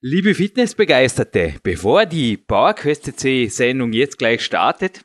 Liebe Fitnessbegeisterte, bevor die PowerQuest C Sendung jetzt gleich startet,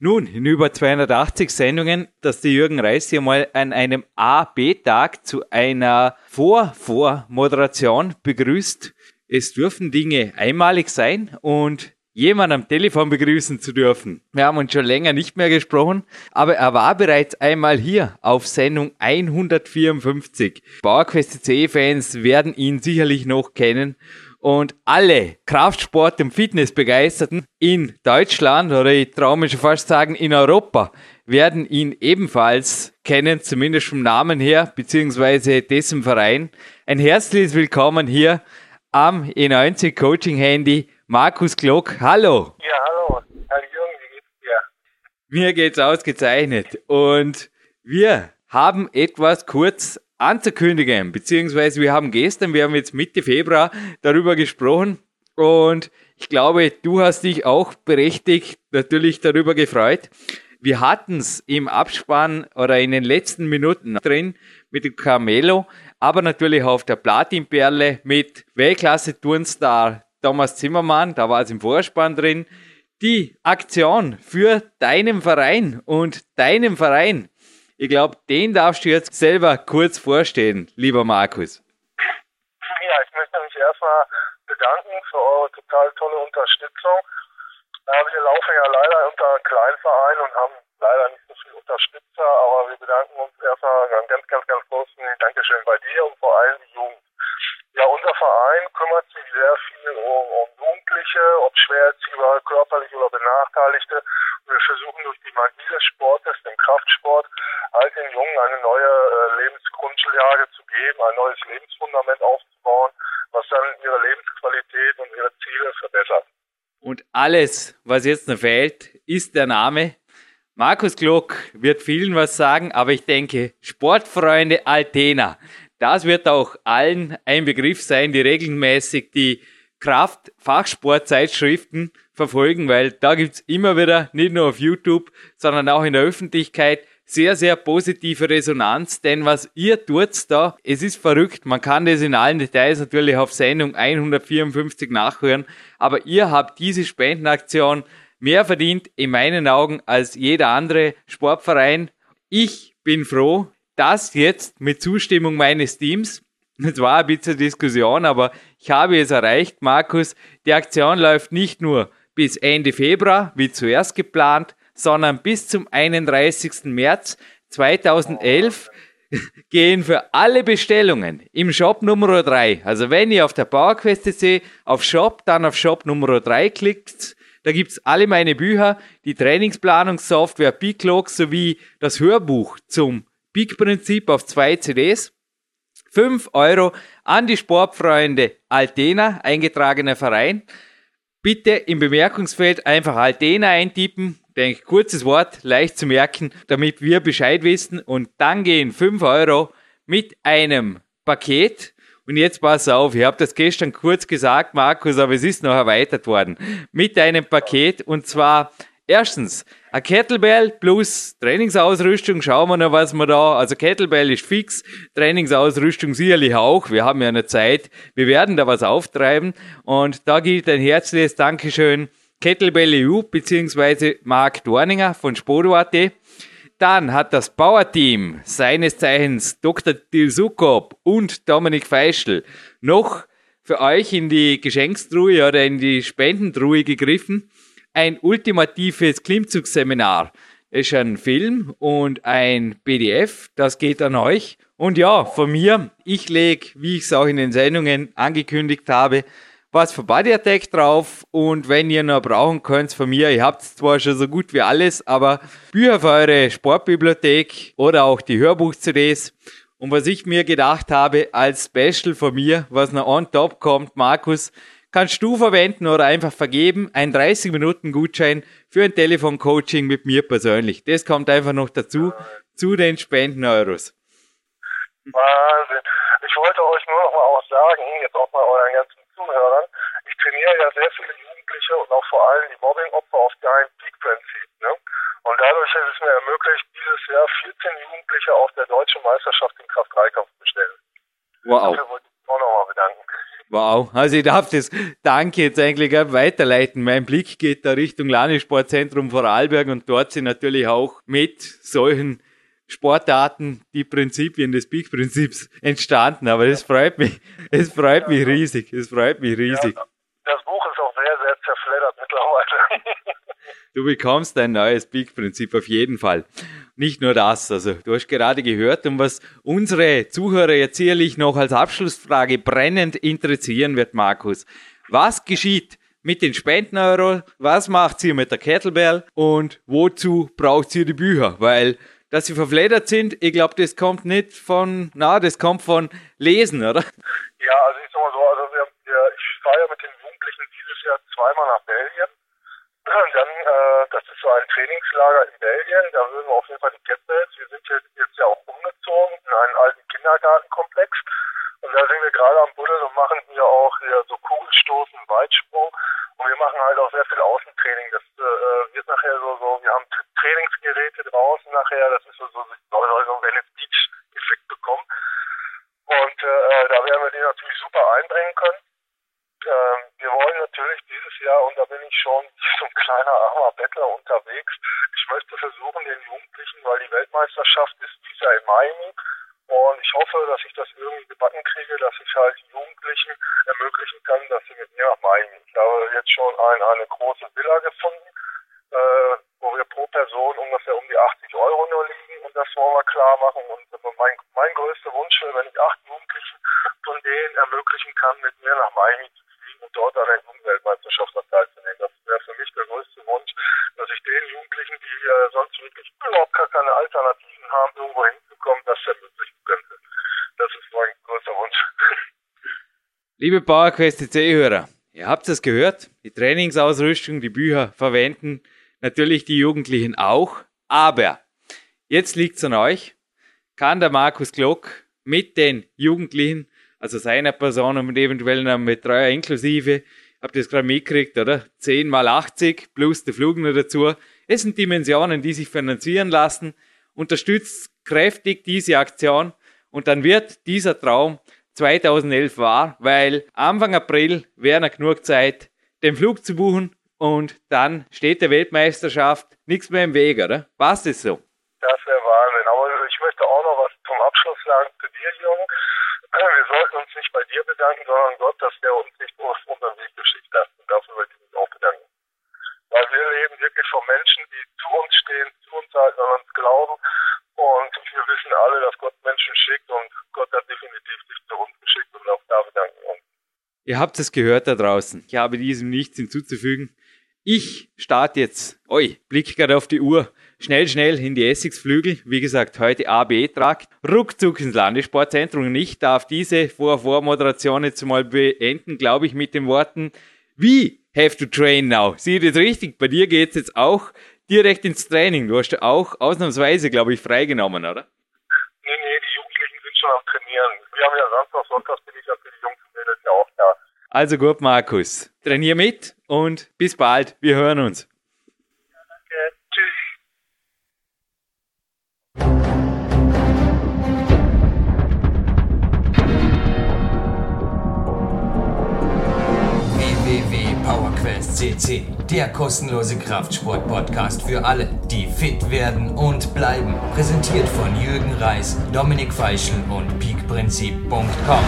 nun, in über 280 Sendungen, dass der Jürgen Reis hier mal an einem A-B-Tag zu einer Vor-Vor-Moderation begrüßt. Es dürfen Dinge einmalig sein und jemand am Telefon begrüßen zu dürfen. Wir haben uns schon länger nicht mehr gesprochen, aber er war bereits einmal hier auf Sendung 154. PowerQuest C-Fans werden ihn sicherlich noch kennen. Und alle Kraftsport- und Fitnessbegeisterten in Deutschland oder ich traue mich schon fast sagen in Europa werden ihn ebenfalls kennen, zumindest vom Namen her, beziehungsweise dessen Verein. Ein herzliches Willkommen hier am E90 Coaching Handy Markus Glock, hallo. Ja, hallo. Herr Jürgen, wie geht's dir? Mir geht's ausgezeichnet. Und wir haben etwas kurz anzukündigen, beziehungsweise wir haben gestern, wir haben jetzt Mitte Februar darüber gesprochen und ich glaube, du hast dich auch berechtigt natürlich darüber gefreut. Wir hatten es im Abspann oder in den letzten Minuten drin mit dem Carmelo, aber natürlich auf der Platinperle mit Weltklasse-Turnstar Thomas Zimmermann, da war es im Vorspann drin, die Aktion für deinen Verein und deinen Verein. Ich glaube, den darfst du jetzt selber kurz vorstellen, lieber Markus. Ja, ich möchte mich erstmal bedanken für eure total tolle Unterstützung. Wir laufen ja leider unter einem Kleinverein und haben leider nicht so viele Unterstützer, aber wir bedanken uns erstmal ganz, ganz, ganz, großen Dankeschön bei dir und vor allem die Jugend. Ja, unser Verein kümmert sich sehr viel um, um Jugendliche, ob schwer erziehbare, körperlich oder Benachteiligte. Wir versuchen durch die Magie des Sportes, dem Kraftsport, halt den Jungen eine neue äh, Lebensgrundlage zu geben, ein neues Lebensfundament aufzubauen, was dann ihre Lebensqualität und ihre Ziele verbessert. Und alles, was jetzt noch fehlt, ist der Name. Markus Glock wird vielen was sagen, aber ich denke, Sportfreunde Altena, das wird auch allen ein Begriff sein, die regelmäßig die Kraft-Fachsportzeitschriften verfolgen, weil da gibt's immer wieder, nicht nur auf YouTube, sondern auch in der Öffentlichkeit, sehr, sehr positive Resonanz, denn was ihr tut da, es ist verrückt. Man kann das in allen Details natürlich auf Sendung 154 nachhören, aber ihr habt diese Spendenaktion mehr verdient in meinen Augen als jeder andere Sportverein. Ich bin froh, das jetzt mit Zustimmung meines Teams, es war ein bisschen Diskussion, aber ich habe es erreicht, Markus. Die Aktion läuft nicht nur bis Ende Februar, wie zuerst geplant, sondern bis zum 31. März 2011 gehen für alle Bestellungen im Shop Nummer 3. Also wenn ihr auf der PowerQuest.de auf Shop, dann auf Shop Nummer 3 klickt, da gibt's alle meine Bücher, die Trainingsplanungssoftware Biclog sowie das Hörbuch zum Peak-Prinzip auf zwei CDs. 5 Euro an die Sportfreunde Altena, eingetragener Verein. Bitte im Bemerkungsfeld einfach Altena eintippen. Denke, kurzes Wort, leicht zu merken, damit wir Bescheid wissen. Und dann gehen 5 Euro mit einem Paket. Und jetzt pass auf, ich habe das gestern kurz gesagt, Markus, aber es ist noch erweitert worden. Mit einem Paket und zwar erstens ein Kettlebell plus Trainingsausrüstung. Schauen wir noch, was wir da, also Kettlebell ist fix, Trainingsausrüstung sicherlich auch. Wir haben ja eine Zeit. Wir werden da was auftreiben. Und da gilt ein herzliches Dankeschön Kettlebell EU beziehungsweise Marc Dorninger von Spodo.at. Dann hat das Power-Team seines Zeichens Dr. Dilsukop und Dominik Feischl noch für euch in die Geschenkstruhe oder in die Spendentruhe gegriffen ein ultimatives Klimmzugsseminar. ist ein Film und ein PDF, das geht an euch. Und ja, von mir, ich lege, wie ich es auch in den Sendungen angekündigt habe, was für Body Attack drauf und wenn ihr noch brauchen könnt von mir, ihr habt zwar schon so gut wie alles, aber Bücher für eure Sportbibliothek oder auch die Hörbuch-CDs. Und was ich mir gedacht habe als Special von mir, was noch on top kommt, Markus, kannst du verwenden oder einfach vergeben. Ein 30 Minuten Gutschein für ein Telefoncoaching mit mir persönlich. Das kommt einfach noch dazu, zu den Spenden-Euros. Wahnsinn. Ich wollte euch nur noch mal auch sagen, jetzt auch mal euren ganzen Zuhörern, ich trainiere ja sehr viele Jugendliche und auch vor allem die Mobbing-Opfer auf dein Peak-Prinzip. Ne? Und dadurch ist es mir ermöglicht, dieses Jahr 14 Jugendliche auf der deutschen Meisterschaft im Kraft-3-Kampf zu bestellen. Wow. Dafür wollte ich mich auch nochmal bedanken. Wow, also ich darf das Danke jetzt eigentlich weiterleiten. Mein Blick geht da Richtung Landessportzentrum Vorarlberg und dort sind natürlich auch mit solchen Sportarten die Prinzipien des Peak-Prinzips entstanden. Aber es freut mich, es freut mich riesig, es freut mich riesig. Ja, das Buch ist auch sehr, sehr zerfleddert mittlerweile. Du bekommst ein neues Peak-Prinzip auf jeden Fall. Nicht nur das, also du hast gerade gehört, und was unsere Zuhörer jetzt sicherlich noch als Abschlussfrage brennend interessieren wird, Markus. Was geschieht mit den Spendeneuro? Was macht ihr mit der Kettlebell? Und wozu braucht ihr die Bücher? Weil dass sie verfledert sind, ich glaube, das kommt nicht von, na, das kommt von Lesen, oder? Ja, also ich sag mal so, also wir, wir, ich fahre ja mit den Jugendlichen dieses Jahr zweimal nach Belgien. Dann, äh, das ist so ein Trainingslager in Belgien, da würden wir auf jeden Fall die Kettlebells. Wir sind jetzt, jetzt ja auch umgezogen in einen alten Kindergartenkomplex. Und da sind wir gerade am Buddeln und machen hier auch hier so Kugelstoßen, Weitsprung. Und wir machen halt auch sehr viel Außentraining. Das äh, wird nachher so, so, wir haben Trainingsgeräte draußen nachher, das ist so, so, soll so Venice Beach-Effekt bekommen. Und äh, da werden wir die natürlich super einbringen können. Ähm, wir wollen natürlich dieses Jahr, und da bin ich schon so ein kleiner armer Bettler unterwegs, ich möchte versuchen, den Jugendlichen, weil die Weltmeisterschaft ist dieses Jahr in Miami, und ich hoffe, dass ich das irgendwie gebacken kriege, dass ich halt Jugendlichen ermöglichen kann, dass sie mit mir nach Main Ich habe jetzt schon ein, eine große Villa gefunden, äh, wo wir pro Person ungefähr um die 80 Euro nur liegen und das wollen wir klar machen. Und mein, mein größter Wunsch wäre, wenn ich acht Jugendlichen von denen ermöglichen kann, mit mir nach Miami zu fliegen und dort an der Jugendweltmeisterschaft teilzunehmen. Das wäre für mich der größte Wunsch, dass ich den Jugendlichen, die äh, sonst wirklich überhaupt gar keine Alternativen haben, irgendwo hinzukommen, das ermöglichen könnte. Das ist mein größter Wunsch. Liebe PowerQuest CC-Hörer, ihr habt es gehört, die Trainingsausrüstung, die Bücher verwenden natürlich die Jugendlichen auch, aber jetzt liegt es an euch, kann der Markus Glock mit den Jugendlichen, also seiner Person und eventuell einem Betreuer inklusive, habt ihr das gerade mitgekriegt, oder? 10 mal 80 plus der Flug noch dazu. Es sind Dimensionen, die sich finanzieren lassen. Unterstützt kräftig diese Aktion und dann wird dieser Traum 2011 wahr, weil Anfang April wäre noch genug Zeit, den Flug zu buchen und dann steht der Weltmeisterschaft nichts mehr im Weg, oder? Was das so? Das wäre Wahnsinn. Aber ich möchte auch noch was zum Abschluss sagen zu dir, Jung. Wir sollten uns nicht bei dir bedanken, sondern Gott, dass der uns nicht auf unseren Weg geschickt hat. Und dafür möchte ich mich auch bedanken. Weil wir leben wirklich von Menschen, die zu uns stehen, zu uns halten, an uns glauben. Und wir wissen alle, dass Gott Menschen schickt und Gott hat definitiv dich zu uns geschickt und auch da bedanken uns. Ihr habt es gehört da draußen. Ich habe diesem nichts hinzuzufügen. Ich starte jetzt, oi, blick gerade auf die Uhr, schnell, schnell in die Essigsflügel. Wie gesagt, heute AB-Trakt, ruckzuck ins Landessportzentrum. Und ich darf diese Vor-Vor-Moderation jetzt mal beenden, glaube ich, mit den Worten, wie have to train now? Sieh das richtig? Bei dir geht's jetzt auch direkt ins Training. Du hast auch ausnahmsweise, glaube ich, freigenommen, oder? Nee, nee, die Jugendlichen sind schon am Trainieren. Wir haben ja Samstag, Sonntag bin ich ja für die Jungs und Mädels ja auch da. Also gut, Markus. Trainier mit und bis bald. Wir hören uns. Ja, danke. Tschüss. CC, der kostenlose Kraftsport-Podcast für alle, die fit werden und bleiben. Präsentiert von Jürgen Reis, Dominik Feischl und peakprinzip.com.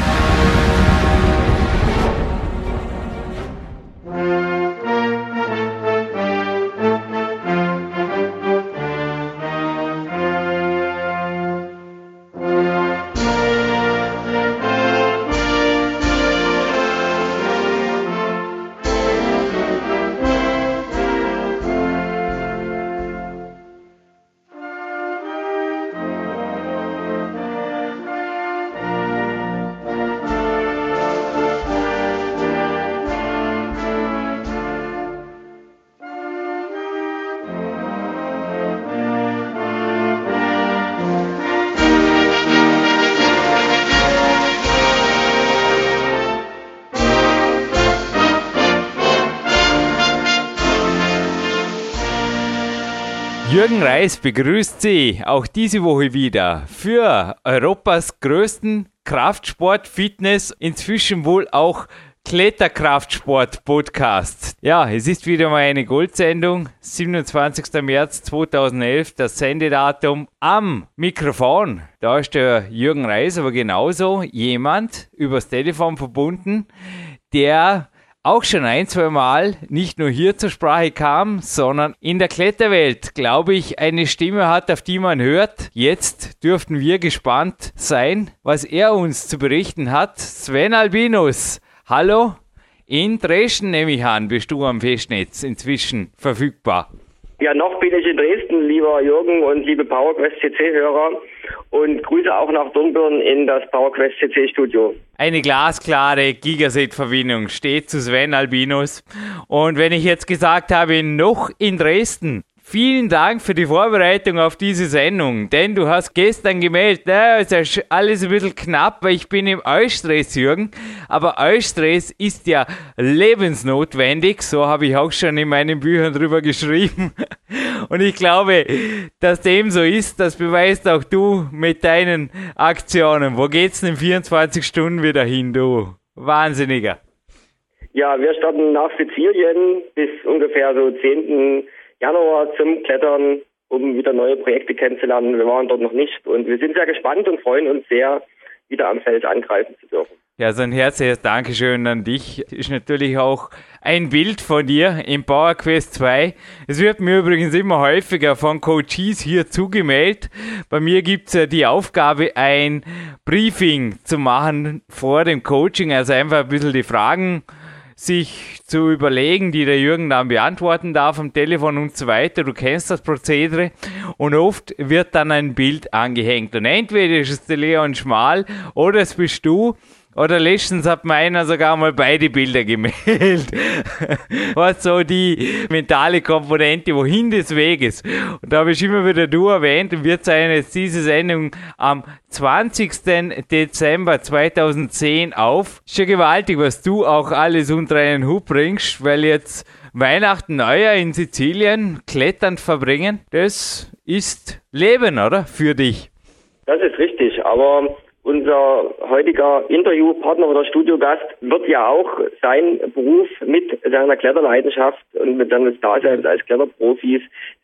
Jürgen Reis begrüßt Sie auch diese Woche wieder für Europas größten Kraftsport, Fitness, inzwischen wohl auch Kletterkraftsport-Podcast. Ja, es ist wieder mal eine Goldsendung. 27. März 2011, das Sendedatum am Mikrofon. Da ist der Jürgen Reis, aber genauso jemand übers Telefon verbunden, der auch schon ein, zwei Mal nicht nur hier zur Sprache kam, sondern in der Kletterwelt, glaube ich, eine Stimme hat, auf die man hört. Jetzt dürften wir gespannt sein, was er uns zu berichten hat. Sven Albinus, hallo. In Dresden nehme ich an, bist du am Festnetz inzwischen verfügbar. Ja, noch bin ich in Dresden, lieber Jürgen und liebe PowerQuest CC-Hörer und grüße auch nach Dornbirn in das PowerQuest CC-Studio. Eine glasklare Gigaset-Verbindung steht zu Sven Albinus. Und wenn ich jetzt gesagt habe, noch in Dresden, Vielen Dank für die Vorbereitung auf diese Sendung, denn du hast gestern gemeldet, na, ist alles ein bisschen knapp, weil ich bin im Eustress, Jürgen. Aber Eustress ist ja lebensnotwendig, so habe ich auch schon in meinen Büchern drüber geschrieben. Und ich glaube, dass dem so ist, das beweist auch du mit deinen Aktionen. Wo geht's denn in 24 Stunden wieder hin, du? Wahnsinniger. Ja, wir starten nach Sizilien bis ungefähr so 10. Januar zum Klettern, um wieder neue Projekte kennenzulernen. Wir waren dort noch nicht und wir sind sehr gespannt und freuen uns sehr, wieder am Feld angreifen zu dürfen. Ja, so ein herzliches Dankeschön an dich. Ist natürlich auch ein Bild von dir im Power Quest 2. Es wird mir übrigens immer häufiger von Coaches hier zugemeldet. Bei mir gibt es ja die Aufgabe, ein Briefing zu machen vor dem Coaching, also einfach ein bisschen die Fragen sich zu überlegen, die der Jürgen dann beantworten darf am Telefon und so weiter. Du kennst das Prozedere. Und oft wird dann ein Bild angehängt. Und entweder ist es der Leon Schmal oder es bist du oder letztens hat meiner sogar mal beide Bilder gemeldet. Was so die mentale Komponente, wohin des Weges. Und da habe ich immer wieder du erwähnt und wir zeigen jetzt diese Sendung am 20. Dezember 2010 auf. Ist ja gewaltig, was du auch alles unter einen Hut bringst, weil jetzt Weihnachten, Neujahr in Sizilien kletternd verbringen, das ist Leben, oder? Für dich. Das ist richtig, aber unser heutiger Interviewpartner oder Studiogast wird ja auch seinen Beruf mit seiner Kletterleidenschaft und mit seines Daseins als Kletterprofis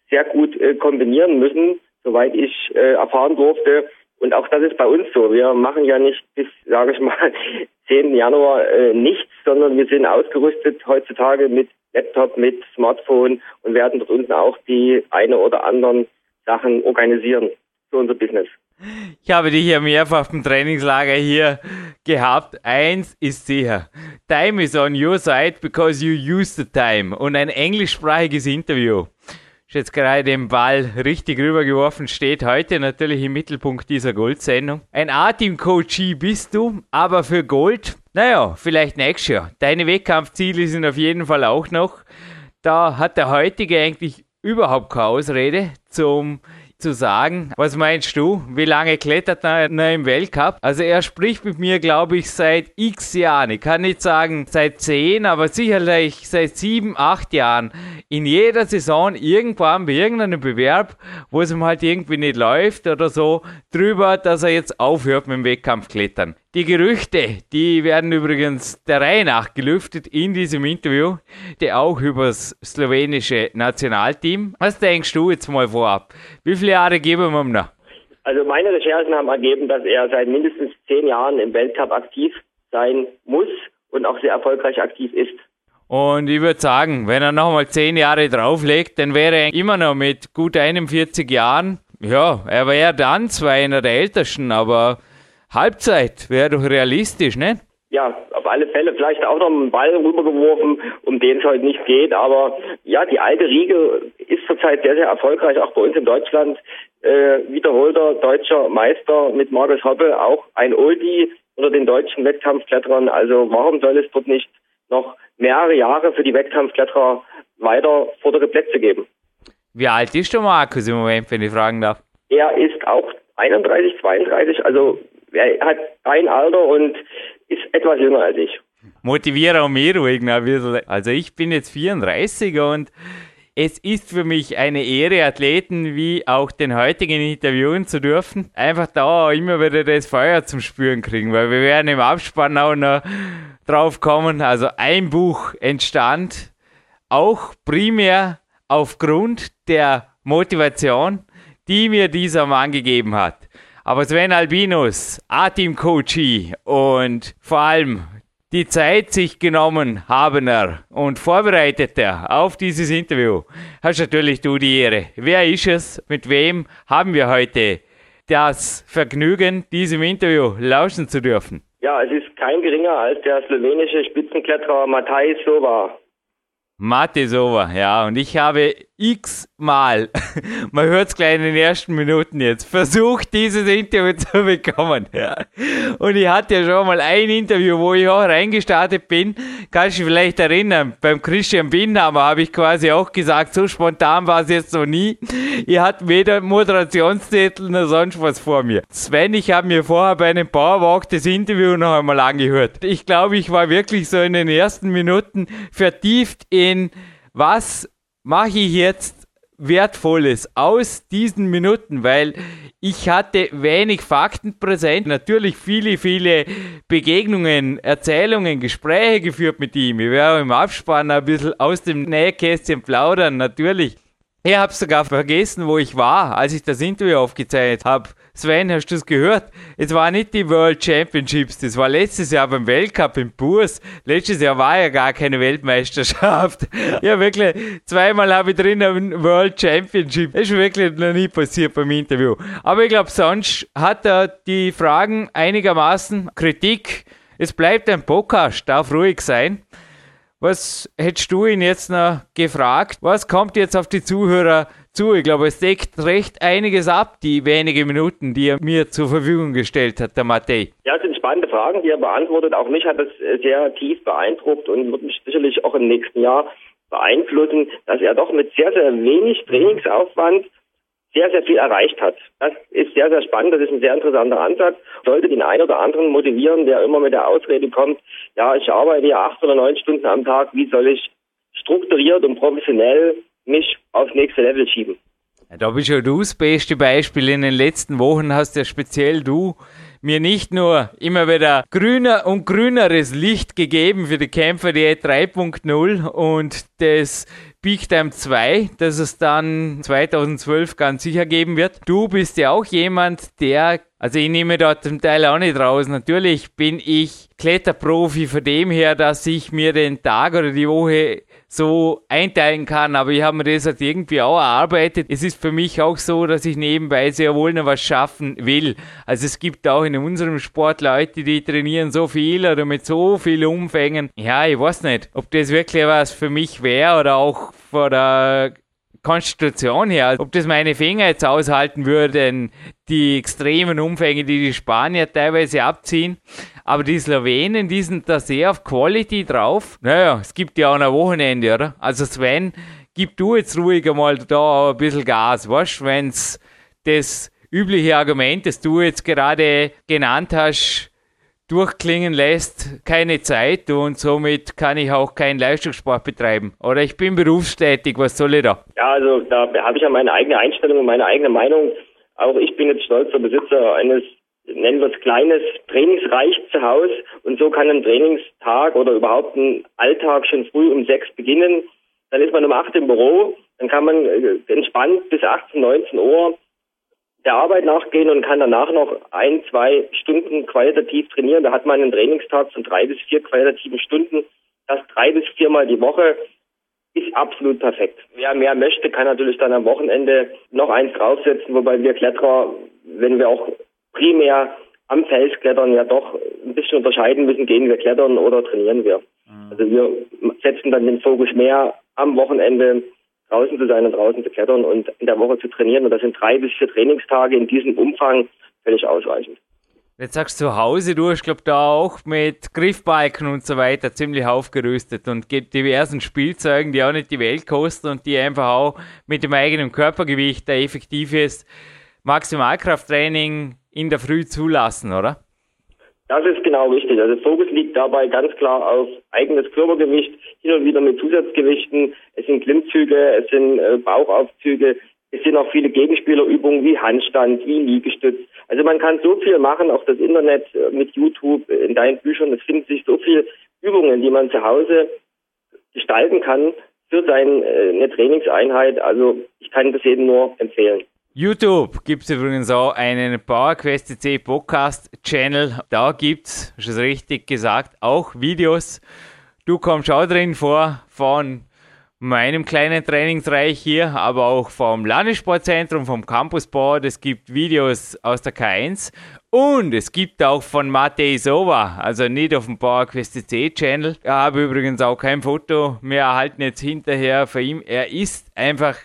sehr gut äh, kombinieren müssen, soweit ich äh, erfahren durfte. Und auch das ist bei uns so. Wir machen ja nicht bis, sage ich mal, 10. Januar äh, nichts, sondern wir sind ausgerüstet heutzutage mit Laptop, mit Smartphone und werden dort unten auch die eine oder anderen Sachen organisieren für unser Business. Ich habe dich ja mehrfach im Trainingslager hier gehabt. Eins ist sicher. Time is on your side because you use the time. Und ein englischsprachiges Interview. Ist jetzt gerade den Ball richtig rübergeworfen, steht heute natürlich im Mittelpunkt dieser Gold-Sendung. Ein A-Team-Coachie bist du, aber für Gold, naja, vielleicht nächstes Jahr. Deine Wettkampfziele sind auf jeden Fall auch noch. Da hat der heutige eigentlich überhaupt keine Ausrede zum zu sagen. Was meinst du? Wie lange klettert er im Weltcup? Also er spricht mit mir, glaube ich, seit x Jahren. Ich kann nicht sagen seit zehn, aber sicherlich seit sieben, acht Jahren. In jeder Saison irgendwann bei irgendeinem Bewerb, wo es ihm halt irgendwie nicht läuft oder so, drüber, dass er jetzt aufhört mit dem Wettkampfklettern. Die Gerüchte, die werden übrigens der Reihe nach gelüftet in diesem Interview, die auch über das slowenische Nationalteam. Was denkst du jetzt mal vorab? Wie viele Jahre geben wir ihm noch? Also meine Recherchen haben ergeben, dass er seit mindestens zehn Jahren im Weltcup aktiv sein muss und auch sehr erfolgreich aktiv ist. Und ich würde sagen, wenn er nochmal zehn Jahre drauflegt, dann wäre er immer noch mit gut 41 Jahren, ja, er wäre dann zwar einer der Ältesten, aber Halbzeit wäre doch realistisch, ne? Ja, auf alle Fälle vielleicht auch noch einen Ball rübergeworfen, um den es heute nicht geht. Aber ja, die alte Riege ist zurzeit sehr, sehr erfolgreich, auch bei uns in Deutschland. Äh, wiederholter deutscher Meister mit Markus Hoppe, auch ein Oldie unter den deutschen Wettkampfkletterern. Also warum soll es dort nicht noch mehrere Jahre für die Wettkampfkletterer weiter vordere Plätze geben? Wie alt ist der Markus im Moment, wenn ich fragen darf? Er ist auch 31, 32, also er hat ein Alter und ist etwas jünger als ich. Motiviere auch mich ruhig ein bisschen. Also ich bin jetzt 34 und Es ist für mich eine Ehre, Athleten wie auch den heutigen interviewen zu dürfen. Einfach da immer wieder das Feuer zum Spüren kriegen, weil wir werden im Abspann auch noch drauf kommen. Also ein Buch entstand auch primär aufgrund der Motivation, die mir dieser Mann gegeben hat. Aber Sven Albinus, A-Team-Coachie und vor allem die Zeit sich genommen haben er und vorbereitet er auf dieses Interview. Hast natürlich du die Ehre. Wer ist es? Mit wem haben wir heute das Vergnügen, diesem Interview lauschen zu dürfen? Ja, es ist kein geringer als der slowenische Spitzenkletterer Matej Sova. Matesova, ja. Und ich habe x-mal, man hört es gleich in den ersten Minuten jetzt, versucht, dieses Interview zu bekommen. Ja. Und ich hatte ja schon mal ein Interview, wo ich auch reingestartet bin. Kannst du dich vielleicht erinnern, beim Christian Binhammer habe ich quasi auch gesagt, so spontan war es jetzt noch nie. Ihr habt weder Moderationszettel noch sonst was vor mir. Sven, ich habe mir vorher bei einem Powerwalk das Interview noch einmal angehört. Ich glaube, ich war wirklich so in den ersten Minuten vertieft in was mache ich jetzt Wertvolles aus diesen Minuten, weil ich hatte wenig Fakten präsent, natürlich viele, viele Begegnungen, Erzählungen, Gespräche geführt mit ihm. Ich werde im Abspann ein bisschen aus dem Nähkästchen plaudern, natürlich. Ich habe sogar vergessen, wo ich war, als ich das Interview aufgezeichnet habe. Sven, hast du es gehört? Es war nicht die World Championships, das war letztes Jahr beim Weltcup in Burs. Letztes Jahr war ja gar keine Weltmeisterschaft. ja, wirklich, zweimal habe ich drin ein World Championship. Das ist wirklich noch nie passiert beim Interview. Aber ich glaube, sonst hat er die Fragen einigermaßen Kritik. Es bleibt ein Podcast, darf ruhig sein. Was hättest du ihn jetzt noch gefragt? Was kommt jetzt auf die Zuhörer zu. Ich glaube, es deckt recht einiges ab, die wenigen Minuten, die er mir zur Verfügung gestellt hat, der Matej. Ja, es sind spannende Fragen, die er beantwortet. Auch mich hat das sehr tief beeindruckt und wird mich sicherlich auch im nächsten Jahr beeinflussen, dass er doch mit sehr, sehr wenig Trainingsaufwand sehr, sehr viel erreicht hat. Das ist sehr, sehr spannend. Das ist ein sehr interessanter Ansatz. Sollte den einen oder anderen motivieren, der immer mit der Ausrede kommt, ja, ich arbeite ja acht oder neun Stunden am Tag. Wie soll ich strukturiert und professionell mich aufs nächste Level schieben. Da bist ja du das beste Beispiel. In den letzten Wochen hast ja speziell du mir nicht nur immer wieder grüner und grüneres Licht gegeben für die Kämpfer die 3.0 und das Big Time 2, das es dann 2012 ganz sicher geben wird. Du bist ja auch jemand, der, also ich nehme dort zum Teil auch nicht raus. Natürlich bin ich Kletterprofi von dem her, dass ich mir den Tag oder die Woche so einteilen kann, aber ich habe mir das halt irgendwie auch erarbeitet. Es ist für mich auch so, dass ich nebenbei sehr wohl noch was schaffen will. Also es gibt auch in unserem Sport Leute, die trainieren so viel oder mit so viel Umfängen. Ja, ich weiß nicht, ob das wirklich was für mich wäre oder auch vor der Konstitution her, ob das meine Finger jetzt aushalten würden, die extremen Umfänge, die die Spanier teilweise abziehen. Aber die Slowenen, die sind da sehr auf Quality drauf. Naja, es gibt ja auch ein Wochenende, oder? Also Sven, gib du jetzt ruhig einmal da ein bisschen Gas, weißt wenn es das übliche Argument, das du jetzt gerade genannt hast, durchklingen lässt, keine Zeit und somit kann ich auch keinen Leistungssport betreiben. Oder ich bin berufstätig, was soll ich da? Ja, also da habe ich ja meine eigene Einstellung und meine eigene Meinung. Auch ich bin jetzt stolzer Besitzer eines nennen wir es kleines Trainingsreich zu Hause und so kann ein Trainingstag oder überhaupt ein Alltag schon früh um sechs beginnen. Dann ist man um acht im Büro, dann kann man äh, entspannt bis 18, 19 Uhr der Arbeit nachgehen und kann danach noch ein, zwei Stunden qualitativ trainieren. Da hat man einen Trainingstag von drei bis vier qualitativen Stunden. Das drei bis viermal die Woche ist absolut perfekt. Wer mehr möchte, kann natürlich dann am Wochenende noch eins draufsetzen, wobei wir Kletterer, wenn wir auch primär am Felsklettern ja doch ein bisschen unterscheiden müssen, gehen wir klettern oder trainieren wir. Mhm. Also wir setzen dann den Fokus mehr am Wochenende draußen zu sein und draußen zu klettern und in der Woche zu trainieren. Und das sind drei bis vier Trainingstage in diesem Umfang völlig ausreichend. Jetzt sagst du zu Hause, du hast, glaube da auch mit Griffbalken und so weiter ziemlich aufgerüstet und gibt diversen Spielzeugen, die auch nicht die Welt kosten und die einfach auch mit dem eigenen Körpergewicht ein effektives Maximalkrafttraining in der Früh zulassen, oder? Das ist genau richtig. Also Fokus liegt dabei ganz klar auf eigenes Körpergewicht, hin und wieder mit Zusatzgewichten. Es sind Klimmzüge, es sind äh, Bauchaufzüge, es sind auch viele Gegenspielerübungen wie Handstand, wie Liegestütz. Also man kann so viel machen, auch das Internet äh, mit YouTube, äh, in deinen Büchern, es finden sich so viele Übungen, die man zu Hause gestalten kann für seine äh, Trainingseinheit. Also ich kann das jedem nur empfehlen. YouTube gibt es übrigens auch einen PowerQuest C Podcast Channel. Da gibt es, es richtig gesagt, auch Videos. Du kommst auch drin vor von meinem kleinen Trainingsreich hier, aber auch vom Landessportzentrum, vom Campusboard. Es gibt Videos aus der K1 und es gibt auch von Matej Sova, also nicht auf dem PowerQuest C Channel. Ich habe übrigens auch kein Foto mehr erhalten jetzt hinterher von ihm. Er ist einfach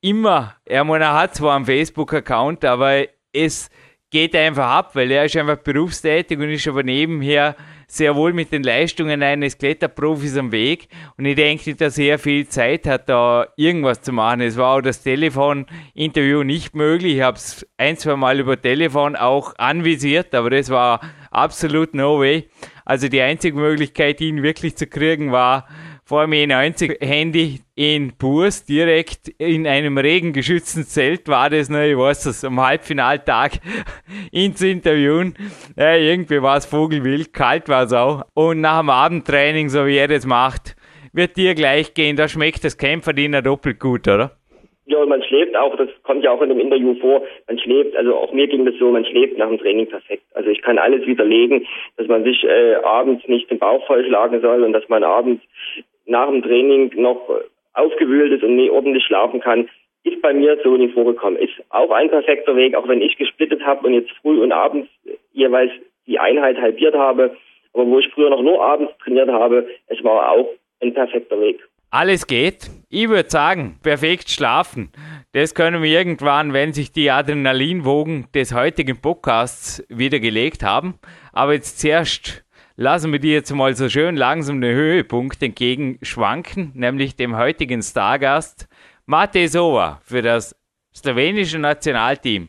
immer, er, meine, er hat zwar einen Facebook-Account, aber es geht einfach ab, weil er ist einfach berufstätig und ist aber nebenher sehr wohl mit den Leistungen eines Kletterprofis am Weg. Und ich denke, dass er viel Zeit hat, da irgendwas zu machen. Es war auch das Telefoninterview nicht möglich. Ich habe es ein, zwei Mal über Telefon auch anvisiert, aber das war absolut no way. Also die einzige Möglichkeit, ihn wirklich zu kriegen, war vor mir 90 Handy in Burs, direkt in einem regengeschützten Zelt war das, ne, ich weiß es, am Halbfinaltag zu interviewen. Ja, irgendwie war es vogelwild, kalt war es auch. Und nach dem Abendtraining, so wie er das macht, wird dir gleich gehen, da schmeckt das Kämpferdiener doppelt gut, oder? Ja, und man schläft auch, das kommt ja auch in dem Interview vor, man schläft, also auch mir ging das so, man schläft nach dem Training perfekt. Also ich kann alles widerlegen, dass man sich äh, abends nicht den Bauch vollschlagen soll und dass man abends nach dem Training noch aufgewühlt ist und nie ordentlich schlafen kann, ist bei mir so nicht vorgekommen. Ist auch ein perfekter Weg, auch wenn ich gesplittet habe und jetzt früh und abends jeweils die Einheit halbiert habe. Aber wo ich früher noch nur abends trainiert habe, es war auch ein perfekter Weg. Alles geht. Ich würde sagen, perfekt schlafen. Das können wir irgendwann, wenn sich die Adrenalinwogen des heutigen Podcasts wieder gelegt haben. Aber jetzt zuerst lassen wir dir jetzt mal so schön langsam den Höhepunkt entgegenschwanken, nämlich dem heutigen Stargast Matej Sova für das slowenische Nationalteam.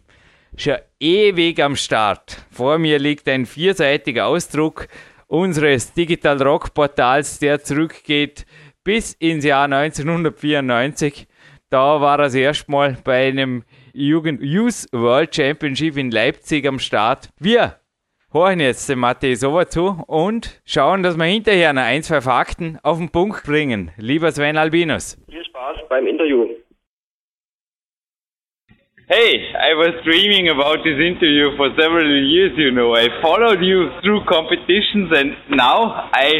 Schon ewig am Start. Vor mir liegt ein vierseitiger Ausdruck unseres Digital Rock Portals, der zurückgeht bis ins Jahr 1994. Da war er das Mal bei einem Jugend Youth World Championship in Leipzig am Start. Wir horchen jetzt dem Matej Sova zu und schauen, dass wir hinterher noch ein, zwei Fakten auf den Punkt bringen. Lieber Sven Albinus. Viel Spaß beim Interview. Hey, I was dreaming about this interview for several years, you know. I followed you through competitions and now I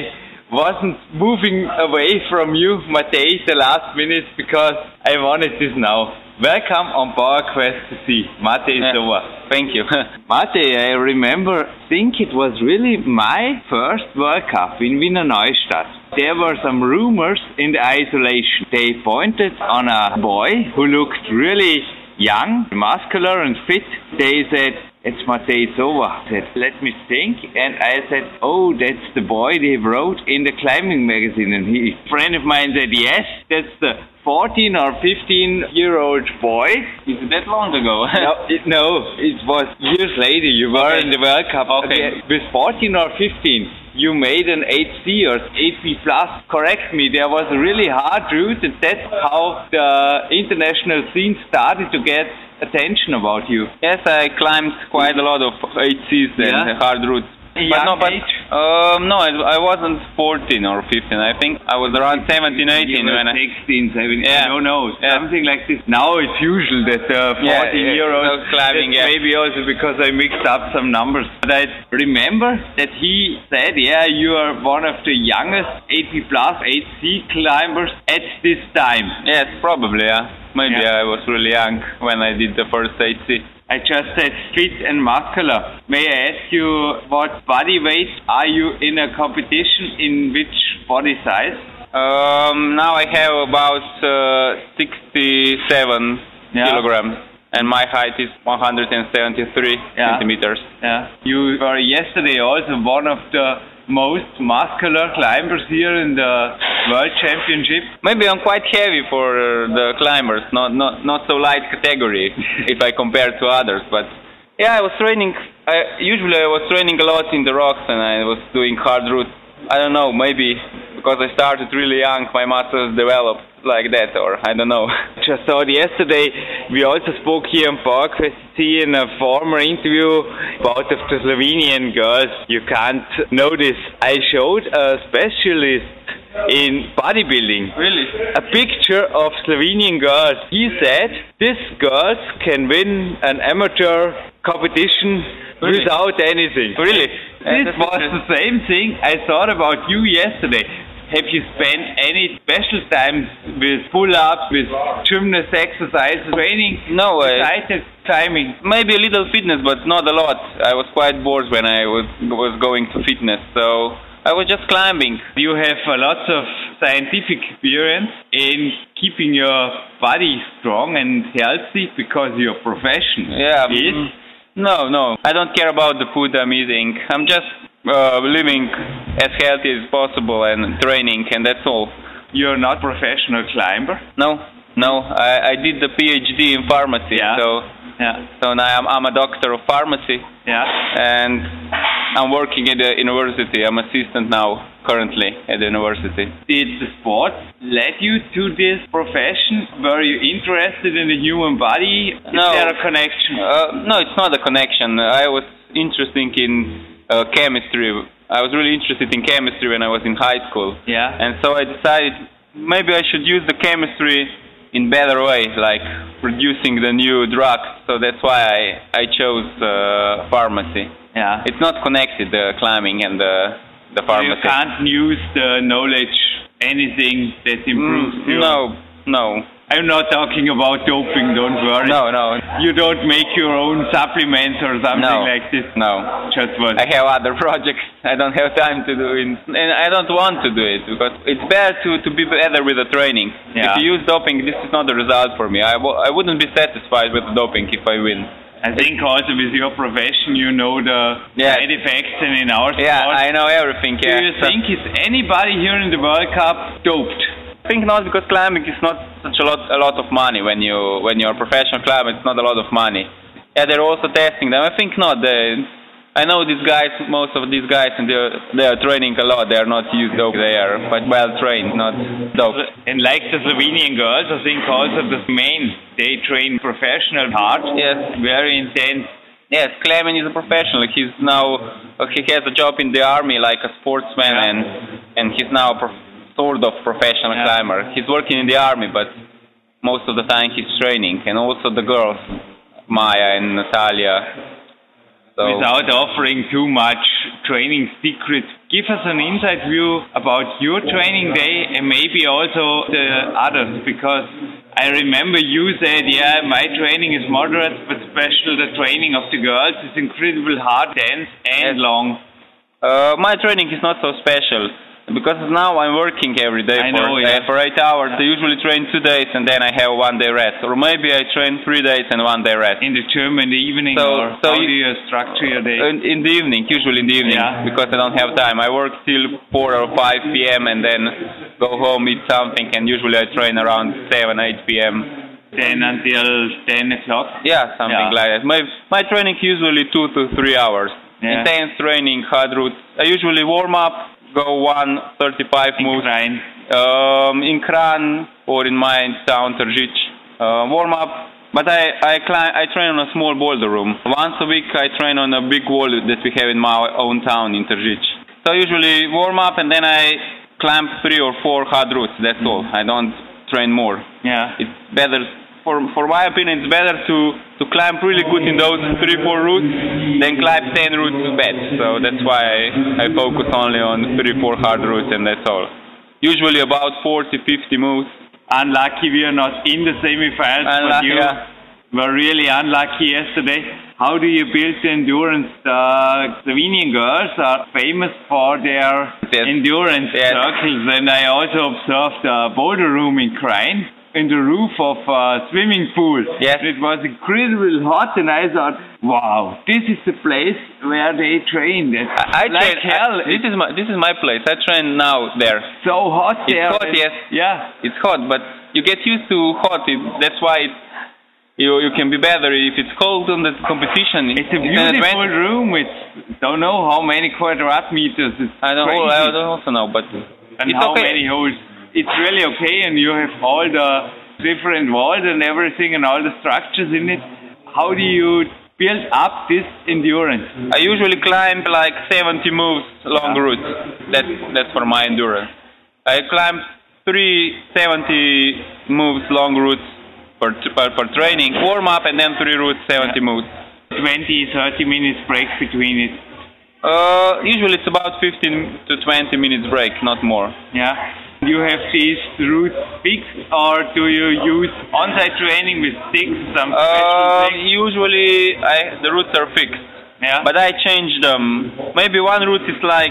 wasn't moving away from you, Matej, the last minute because I wanted this now. Welcome on PowerQuest C, Mate yeah. Sova. Thank you. Mate, I remember, think it was really my first World Cup in Wiener Neustadt. There were some rumors in the isolation. They pointed on a boy who looked really young, muscular and fit. They said, it's Matej Sova. I said, let me think. And I said, oh, that's the boy they wrote in the climbing magazine. And he, a friend of mine said, yes, that's the 14 or 15 year old boy. Is it that long ago? no, it, no, it was years later. You were okay. in the World Cup. Okay. With 14 or 15, you made an 8C or 8B plus. Correct me. There was a really hard route, and that's how the international scene started to get attention about you. Yes, I climbed quite a lot of 8Cs and yeah. hard routes. But no, but um, no, I, I wasn't 14 or 15. I think I was around 17, 18 you when 16, 17. Yeah. No, no, yeah. something like this. Now it's usual that uh, 14 yeah, year olds climbing. Yeah. Maybe also because I mixed up some numbers. But I remember that he said, "Yeah, you are one of the youngest 80 plus 8C climbers at this time." Yes, probably. Yeah. Maybe yeah. I was really young when I did the first 8C. I just said fit and muscular. May I ask you what body weight are you in a competition in which body size? Um, now I have about uh, 67 yeah. kilograms and my height is 173 yeah. centimeters. Yeah. You were yesterday also one of the most muscular climbers here in the World Championship? Maybe I'm quite heavy for uh, the climbers, not not not so light category if I compare to others. But yeah, I was training I usually I was training a lot in the rocks and I was doing hard routes. I don't know, maybe because I started really young, my muscles developed like that, or I don't know. Just thought yesterday we also spoke here in PowerQuest C in a former interview about the Slovenian girls. You can't notice. I showed a specialist in bodybuilding. Really? A picture of Slovenian girls. He said these girls can win an amateur competition Really? without anything. Really? This was the same thing I thought about you yesterday. Have you spent any special time with pull-ups, with gymnast exercises, training? No, I- besides climbing. maybe a little fitness, but not a lot. I was quite bored when I was was going to fitness, so I was just climbing. You have a lot of scientific experience in keeping your body strong and healthy because your profession Yeah. is. mm, No, no, I don't care about the food I'm eating. I'm just uh, living as healthy as possible and training, and that's all. You're not professional climber. No, no, I, I did the PhD in pharmacy, Yeah. so Yeah. so now I'm, I'm a doctor of pharmacy, Yeah. and I'm working at the university. I'm assistant now currently at the university. Did the sport led you to this profession? Were you interested in the human body? Is No. there a connection? Uh, no, it's not a connection. I was interested in uh, chemistry. I was really interested in chemistry when I was in high school, yeah. and so I decided maybe I should use the chemistry in better way, like producing the new drugs. So that's why I I chose uh, pharmacy. yeah. It's not connected, the climbing and the the So you can't use the knowledge anything that improves Mm, you. no, no, I'm not talking about doping, don't worry. no, no, You don't make your own supplements or something no, like this. no. Just what? I have other projects. I don't have time to do it, and I don't want to do it because it's better to, to be better with the training. Yeah. If you use doping, this is not the result for me. I w- I wouldn't be satisfied with the doping if I win. I think also with your profession, you know the Yeah. side effects, and in our sport, Yeah, I know everything. Yeah. do you think is anybody here in the World Cup doped? I think not because climbing is not such a lot a lot of money when you when you're a professional climber. It's not a lot of money. Yeah, they're also testing them. I think not. They, I know these guys, most of these guys, and they're they are training a lot. They are not used dope. They are quite well trained, not dope. And like the Slovenian girls, I think also the main they train professional hard. Yes. Very intense. Yes, Clement is a professional. He's now he has a job in the army like a sportsman, Yeah. and and he's now a prof- sort of professional Yeah. climber. He's working in the army, but most of the time he's training, and also the girls, Maya and Natalia. So Without offering too much training secrets, give us an inside view about your training day and maybe also the others because I remember you said, yeah, my training is moderate, but special the training of the girls is incredibly hard, dense, and Yes. long. uh, my training is not so special. Because now I'm working every day I for, know, yeah. uh, for eight hours. I usually train two days and then I have one day rest. Or maybe I train three days and one day rest. In the gym in the evening, So- or so how you- do you structure your day? In, in the evening, usually in the evening, Yeah. because I don't have time. I work till 4 or 5 p.m. and then go home, eat something, and usually I train around 7, 8 p.m. 10 until 10 o'clock? Yeah, something Yeah. like that. My, my training usually 2 to 3 hours. Yeah. Intense training, hard routes. I usually warm up, go 1 35 moves. Klein. Um, in Kran or in my town, Tržič. Uh, warm up. But I I, climb, I train on a small boulder room. Once a week I train on a big wall that we have in my own town in Tržič. So usually warm up and then I climb three or four hard routes. That's all. I don't train more. Yeah. It's better for for my opinion. It's better to to climb really good in those three four routes than climb ten routes bad. So that's why I, I focus only on three four hard routes and that's all. Usually about 40, 50 moves. Unlucky we are not in the semifinals, but Unlucky, you yeah. were really unlucky yesterday. How do you build the endurance? Uh, the Slovenian girls are famous for their Yes. endurance Yes. circles, and I also observed uh, a boulder room in Krain in the roof of a swimming pool. Yes. It was incredibly hot, and I thought, wow, this is the place where they train. It's I, I like train. hell. I- this is my this is my place. I train now there. so hot It's there. hot, yes. Yeah. It's hot, but you get used to hot. It, that's why it, you you can be better if it's cold on the competition. It's a beautiful advantage. room. It's don't know how many quadrat meters. It's I don't know. crazy. I don't also know, but and it's how okay. many holes. It's really okay, and you have all the different walls and everything, and all the structures in it. How do you build up this endurance? I usually climb like 70 moves long Yeah. routes. That that's for my endurance. I climb three 70 moves long routes for for, for training, warm up, and then three routes 70 moves. 20, 30 minutes break between it. Uh, usually it's about 15 to 20 minutes break, not more. Yeah. You have these routes fixed, or do you use on-site training with sticks, some special Uh, usually I, the routes are fixed, Yeah. but I change them. Maybe one route is like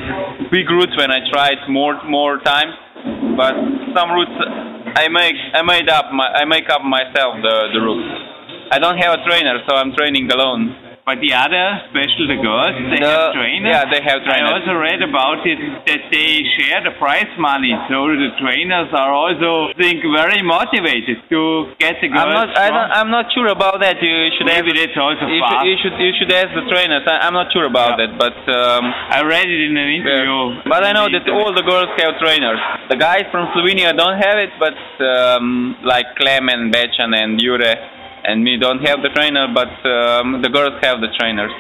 big routes when I try it more more times, but some routes I make I made up my I make up myself the the route. I don't have a trainer, so I'm training alone. But the other, especially the girls, they The- have trainers. yeah, they have trainers. I also read about it that they share the prize money, so the trainers are also I think very motivated to get the girls. I'm not I don't, I'm not sure about that. You should Maybe ask, that's also you should, you should you should ask the trainers. I, I'm not sure about Yeah. that, but. Um, I read it in an interview. But I know that all the girls have trainers. The guys from Slovenia don't have it, but um, like Klemen, Becan, and Jure, and me don't have the trainer, but um, the girls have the trainers.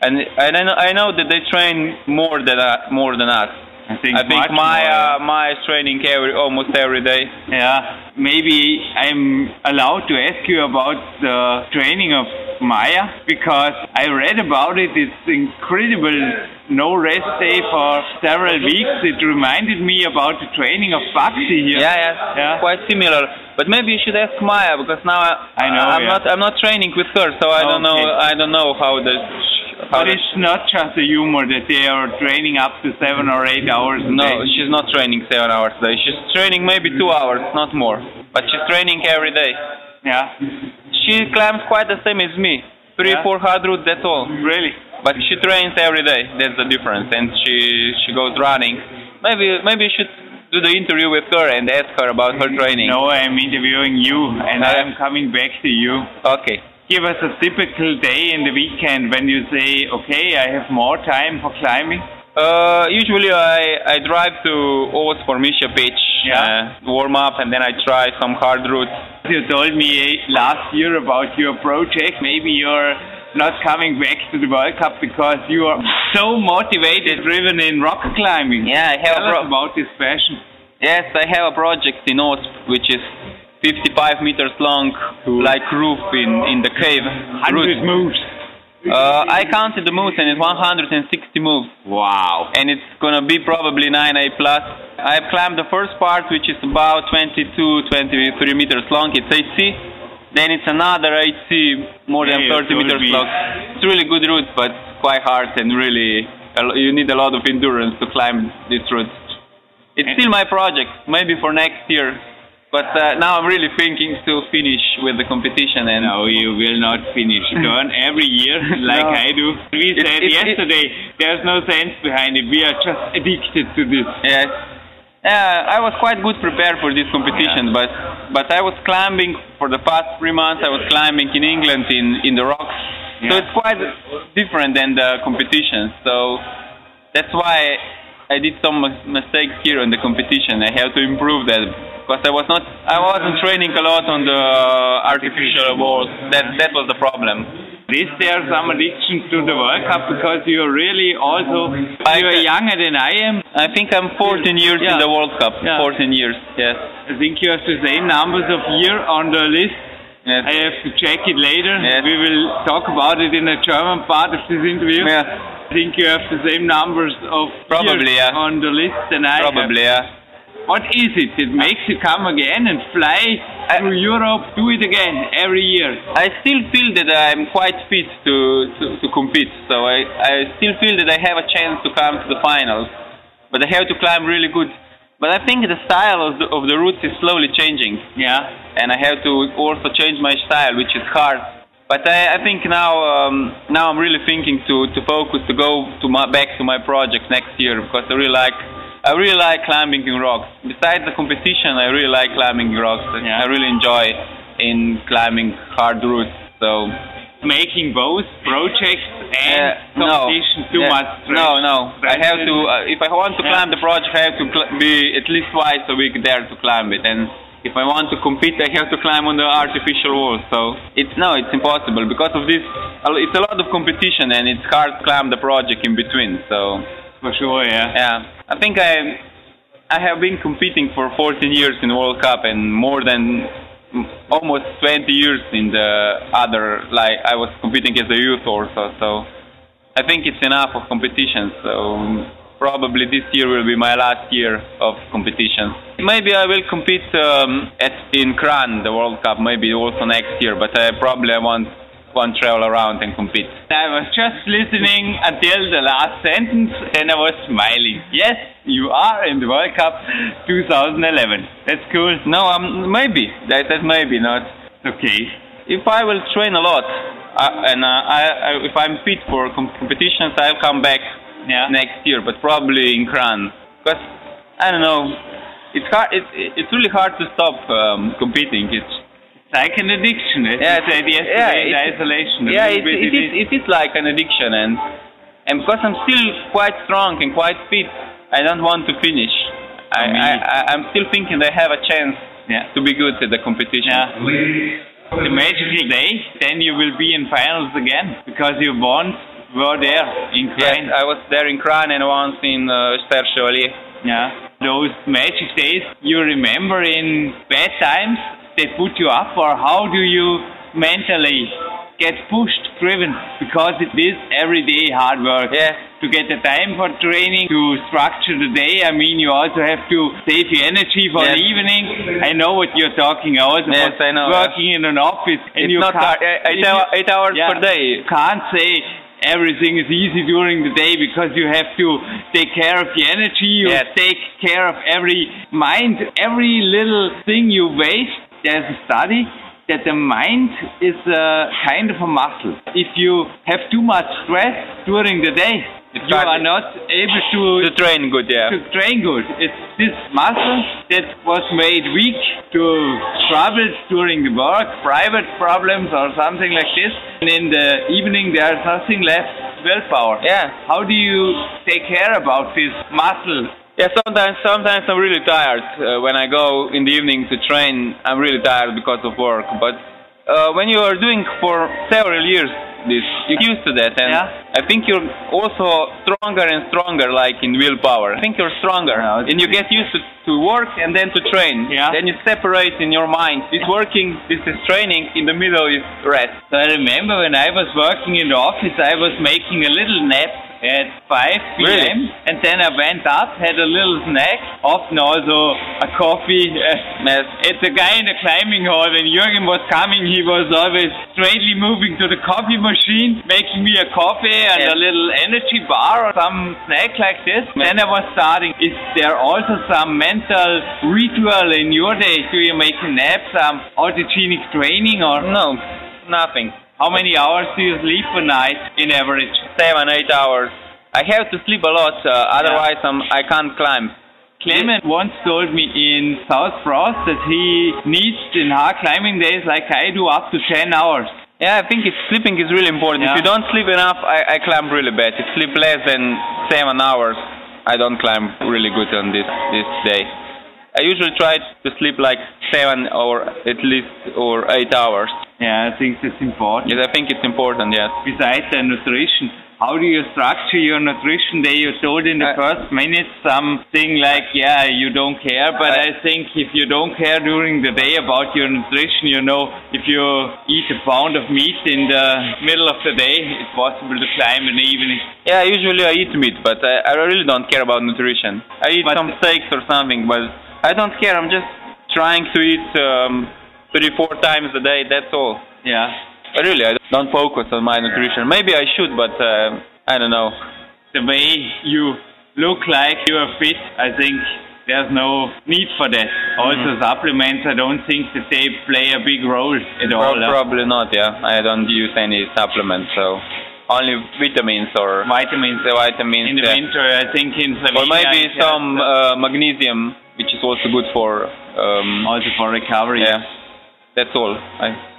And, and I, know, I know that they train more than uh, more than us. I think, I think more. Maya is training every almost every day. Yeah, maybe I'm allowed to ask you about the training of Maya because I read about it. It's incredible. No rest day for several weeks. It reminded me about the training of Baxi here. Yeah, yeah, Yeah. quite similar. But maybe you should ask Maya because now I, I know, I'm yeah. not I'm not training with her, so I don't know I don't know how the how But the it's not just a humor that they are training up to seven or eight hours No, she's not training seven hours a day. She's training maybe two hours, not more. But she's training every day. Yeah, She climbs quite the same as me. Three, Yeah. four routes, that's all. really. But she trains every day. That's the difference. And she she goes running. Maybe maybe you should do the interview with her and ask her about her training. No, I'm interviewing you and Uh, I'm coming back to you. Okay. Give us a typical day in the weekend when you say, okay, I have more time for climbing. Uh, usually I, I drive to Oz for Misha pitch, Yeah. uh, warm up, and then I try some hard routes. You told me last year about your project. Maybe you're not coming back to the World Cup because you are so motivated, driven in rock climbing. Yeah, I have Tell a us pro- about this passion. Yes, I have a project in Osp, which is 55 meters long, like roof in, in the cave. 100 Route. moves. Uh, I counted the moves and it's 160 moves. Wow. And it's gonna be probably 9A plus. I've climbed the first part, which is about 22, 23 meters long. It's 8C. Then it's another 8C, more Yeah, than you 30 told meters me. long. It's really good route, but quite hard and really, you need a lot of endurance to climb this route. It's still my project, maybe for next year. But uh, now I'm really thinking to finish with the competition and No, you will not finish. Turn every year like No. I do. We It- said it- it- yesterday there's no sense behind it. We are just addicted to this. Yes. Yeah, I was quite good prepared for this competition, but but I was climbing for the past three months. I was climbing in England in in the rocks, so it's quite different than the competition. So that's why I did some mistakes here in the competition. I have to improve that because I was not I wasn't training a lot on the artificial walls. That that was the problem. Is there some addiction to the World Cup because you're really also you're younger than I am? I think I'm 14 years Yeah. in the World Cup. Yeah. 14 years. Yes. I think you have the same numbers of year on the list. Yes. I have to check it later. Yes. We will talk about it in the German part of this interview. Yeah. I think you have the same numbers of Probably, years yeah. on the list than I have. Probably. Yeah. What is it that makes you come again and fly I- through Europe, do it again every year? I still feel that I'm quite fit to, to, to compete. So I, I still feel that I have a chance to come to the finals. But I have to climb really good. But I think the style of the, of the routes is slowly changing. Yeah. And I have to also change my style, which is hard. But I, I think now um, now I'm really thinking to, to focus to go to my, back to my project next year because I really like I really like climbing in rocks. Besides the competition, I really like climbing in rocks. Yeah. I really enjoy in climbing hard routes. So Making both projects and uh, no, competition too Yeah, much stress. no, no. I have to. Uh, if I want to Yeah. climb the project, I have to cl- be at least twice a week there to climb it. And if I want to compete, I have to climb on the artificial wall. So it's no, it's impossible because of this. It's a lot of competition, and it's hard to climb the project in between. So for sure, yeah. yeah, I think I I have been competing for 14 years in World Cup and more than almost 20 years in the other. Like I was competing as a youth also, so I think it's enough of competition. So probably this year will be my last year of competition. Maybe I will compete um, at in Kran, the World Cup. Maybe also next year, but I probably I won't won't travel around and compete. I was just listening until the last sentence and I was smiling. Yes, you are in the World Cup 2011. That's cool. No, um, maybe that that maybe not. Okay. if I will train a lot uh, and uh, I, I, if I'm fit for com- competitions, I'll come back Yeah. next year, but probably in Kran. Because I don't know, it's hard. It, it's really hard to stop um, competing. It's Like an addiction, as Yeah, you said yesterday yeah, in it's- isolation. Yeah, it, it, is, it is like an addiction, and and because I'm still quite strong and quite fit, I don't want to finish. I, me. I, I I'm still thinking I have a chance Yeah. to be good at the competition. Yeah. The magical day, then you will be in finals again because you won. were there in Yes, Ukraine. I was there in Kran and once in uh, Yeah. Those magic days you remember in bad times, they put you up, or how do you mentally get pushed, driven? Because it is everyday hard work. Yeah. To get the time for training, to structure the day. I mean, you also have to save your energy for the evening. I know what you're talking about. Yes, I know, Working in an office, and It's you not can't, Eight, hour, eight hours yeah. per day. can't say everything is easy during the day because you have to take care of the energy, you Yes. take care of every mind, every little thing you waste. There's a study that the mind is a kind of a muscle. If you have too much stress during the day, you are not able to To train good, yeah. to train good. It's this muscle that was made weak to troubles during the work, private problems or something like this. And in the evening there's nothing left willpower. Yeah. How do you take care about this muscle? Yeah, sometimes sometimes I'm really tired uh, when I go in the evening to train. I'm really tired because of work. But uh, when you are doing for several years this, you're used to that, and Yeah. I think you're also stronger and stronger, like in willpower. I think you're stronger, it's- and you get used to, to work and then to train. Yeah. Then you separate in your mind. This working, this is training. In the middle is rest. So I remember when I was working in the office, I was making a little nap at 5 p.m. Really? and then I went up, had a little snack, often also a coffee. At the guy in the climbing hall, when Jürgen was coming, he was always straightly moving to the coffee machine, making me a coffee and Yes. a little energy bar or some snack like this. Then I was starting. Is there also some mental ritual in your day? Do you make a nap, some um, autogenic training, or No, nothing. How many hours do you sleep a night in average? Seven, eight hours. I have to sleep a lot, uh, otherwise I'm, I can't climb. Clement once told me in South Frost that he needs in hard climbing days like I do up to 10 hours. Yeah, I think it's, sleeping is really important. Yeah. If you don't sleep enough, I, I climb really bad. If sleep less than seven hours, I don't climb really good on this this day. I usually try to sleep like seven or at least or eight hours. Yeah, I think that's important. Yes, I think it's important. Yes. Besides the nutrition, how do you structure your nutrition day? You told in the I- first minute something like, yeah, you don't care, but I, I- think if you don't care during the day about your nutrition, you know, if you eat a pound of meat in the middle of the day, it's possible to climb in the evening. Yeah, usually I eat meat, but I, I really don't care about nutrition. I eat But- some steaks or something, but I don't care. I'm just trying to eat um, three, four times a day. That's all. Yeah. I really, I don't focus on my nutrition. Maybe I should, but uh, I don't know. the way you look like you are fit, I think there's no need for that. Also, supplements, I don't think that they play a big role at all. Pro- probably not. Yeah, I don't use any supplements, so only vitamins or Vitamins. the vitamins. In the yeah. winter, I think in or maybe some uh, magnesium, also good for. Um, also for recovery. yeah. That's all. I,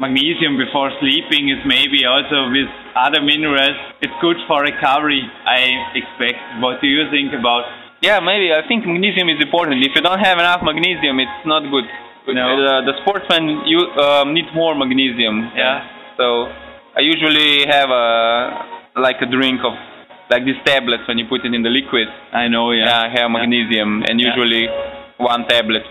Magnesium before sleeping is maybe also with other minerals. It's good for recovery, I expect. What do you think about? yeah, maybe. I think magnesium is important. If you don't have enough magnesium, it's not good. No. Uh, the sportsman you um, need more magnesium. Yeah. So I usually have a like a drink of like these tablets when you put it in the liquid. I know, yeah. Yeah, I have magnesium and usually one tablet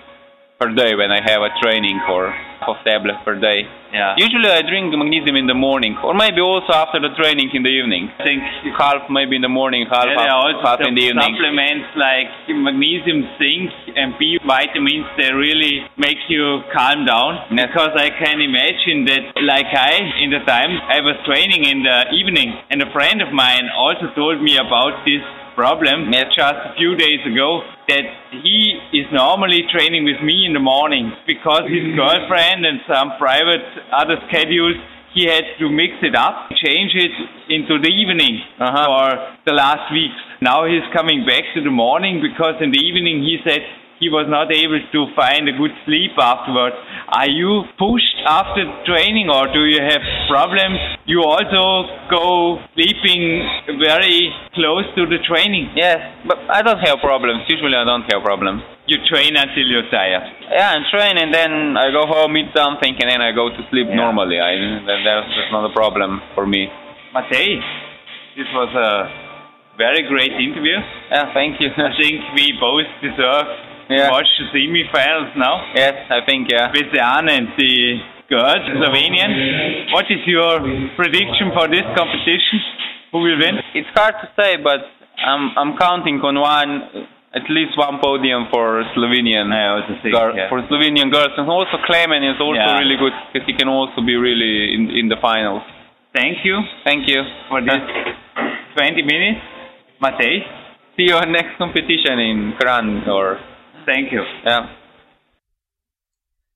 per day when I have a training or half tablet per day. Yeah. Usually I drink magnesium in the morning or maybe also after the training in the evening. I think Half maybe in the morning, half, Yeah, half, half in the evening. supplements like magnesium, zinc, and B vitamins. They really make you calm down Yes. because I can imagine that, like I, in the time I was training in the evening, and a friend of mine also told me about this problem just a few days ago that he is normally training with me in the morning because his girlfriend and some private other schedules he had to mix it up, change it into the evening Uh-huh. for the last weeks. Now he's coming back to the morning because in the evening he said he was not able to find a good sleep afterwards. Are you pushed after training or do you have problems? You also go sleeping very close to the training. Yes, but I don't have problems. Usually I don't have problems. You train until you're tired. Yeah, and train and then I go home, eat something, and then I go to sleep Yeah. normally. I that's not a problem for me. Matej, this was a very great interview. Yeah, thank you. I think we both deserve Yeah. watch the semi-finals now. yes, I think yeah. with the Anne and the girls, Slovenian. What is your prediction for this competition? Who will win? It's hard to say, but I'm I'm counting on one, at least one podium for Slovenian. Think, girl- yeah. For Slovenian girls, and also Klemen is also Yeah. really good because he can also be really in in the finals. Thank you Thank you for this 20 minutes. Matej, See you on next competition in Kran or thank you. yeah.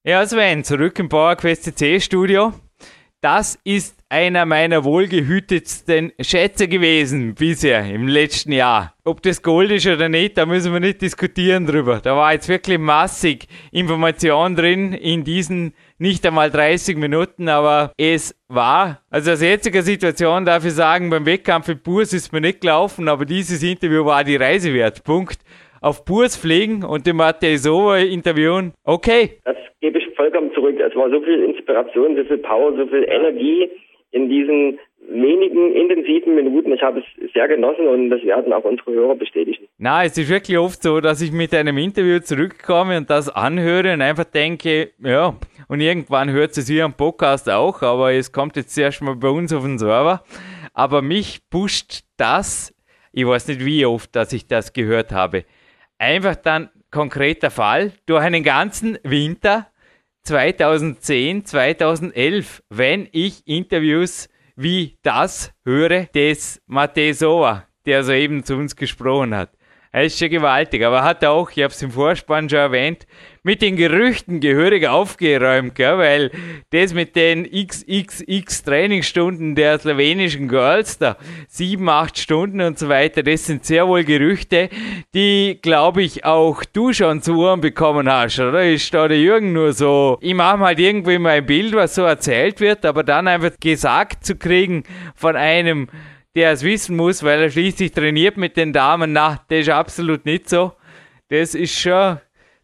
Ja, Sven, zurück im PowerQuest CC Studio. Das ist einer meiner wohlgehütetsten Schätze gewesen bisher im letzten Jahr. Ob das Gold ist oder nicht, da müssen wir nicht diskutieren drüber. Da war jetzt wirklich massig Information drin in diesen nicht einmal 30 Minuten, aber es war, also aus jetziger Situation darf ich sagen, beim Wettkampf in Burs ist mir nicht gelaufen, aber dieses Interview war die Reise wert. Punkt. Auf Burs fliegen und den Matej Sova interviewen. Okay, Das gebe ich vollkommen zurück. Es war so viel Inspiration, so viel Power, so viel Energie in diesen wenigen intensiven Minuten. Ich habe es sehr genossen und das werden auch unsere Hörer bestätigen. Na, es ist wirklich oft so, dass ich mit einem Interview zurückkomme und das anhöre und einfach denke, ja, und irgendwann hört es hier am Podcast auch, aber es kommt jetzt erst mal bei uns auf den Server. Aber mich pusht das, ich weiß nicht wie oft, dass ich das gehört habe. Einfach dann konkreter Fall durch einen ganzen Winter 2010, 2011, wenn ich Interviews wie das höre des Matej Sova, der soeben zu uns gesprochen hat. Er ist schon gewaltig, aber hat auch, ich habe es im Vorspann schon erwähnt, mit den Gerüchten gehörig aufgeräumt, gell? weil das mit den XXX Trainingsstunden der slowenischen Girls da, sieben, acht Stunden und so weiter, das sind sehr wohl Gerüchte, die, glaube ich, auch du schon zu Ohren bekommen hast, oder? Ist da der Jürgen nur so, ich mache halt irgendwie mal ein Bild, was so erzählt wird, aber dann einfach gesagt zu kriegen von einem, der es wissen muss, weil er schließlich trainiert mit den Damen. Na, das ist absolut nicht so. Das ist schon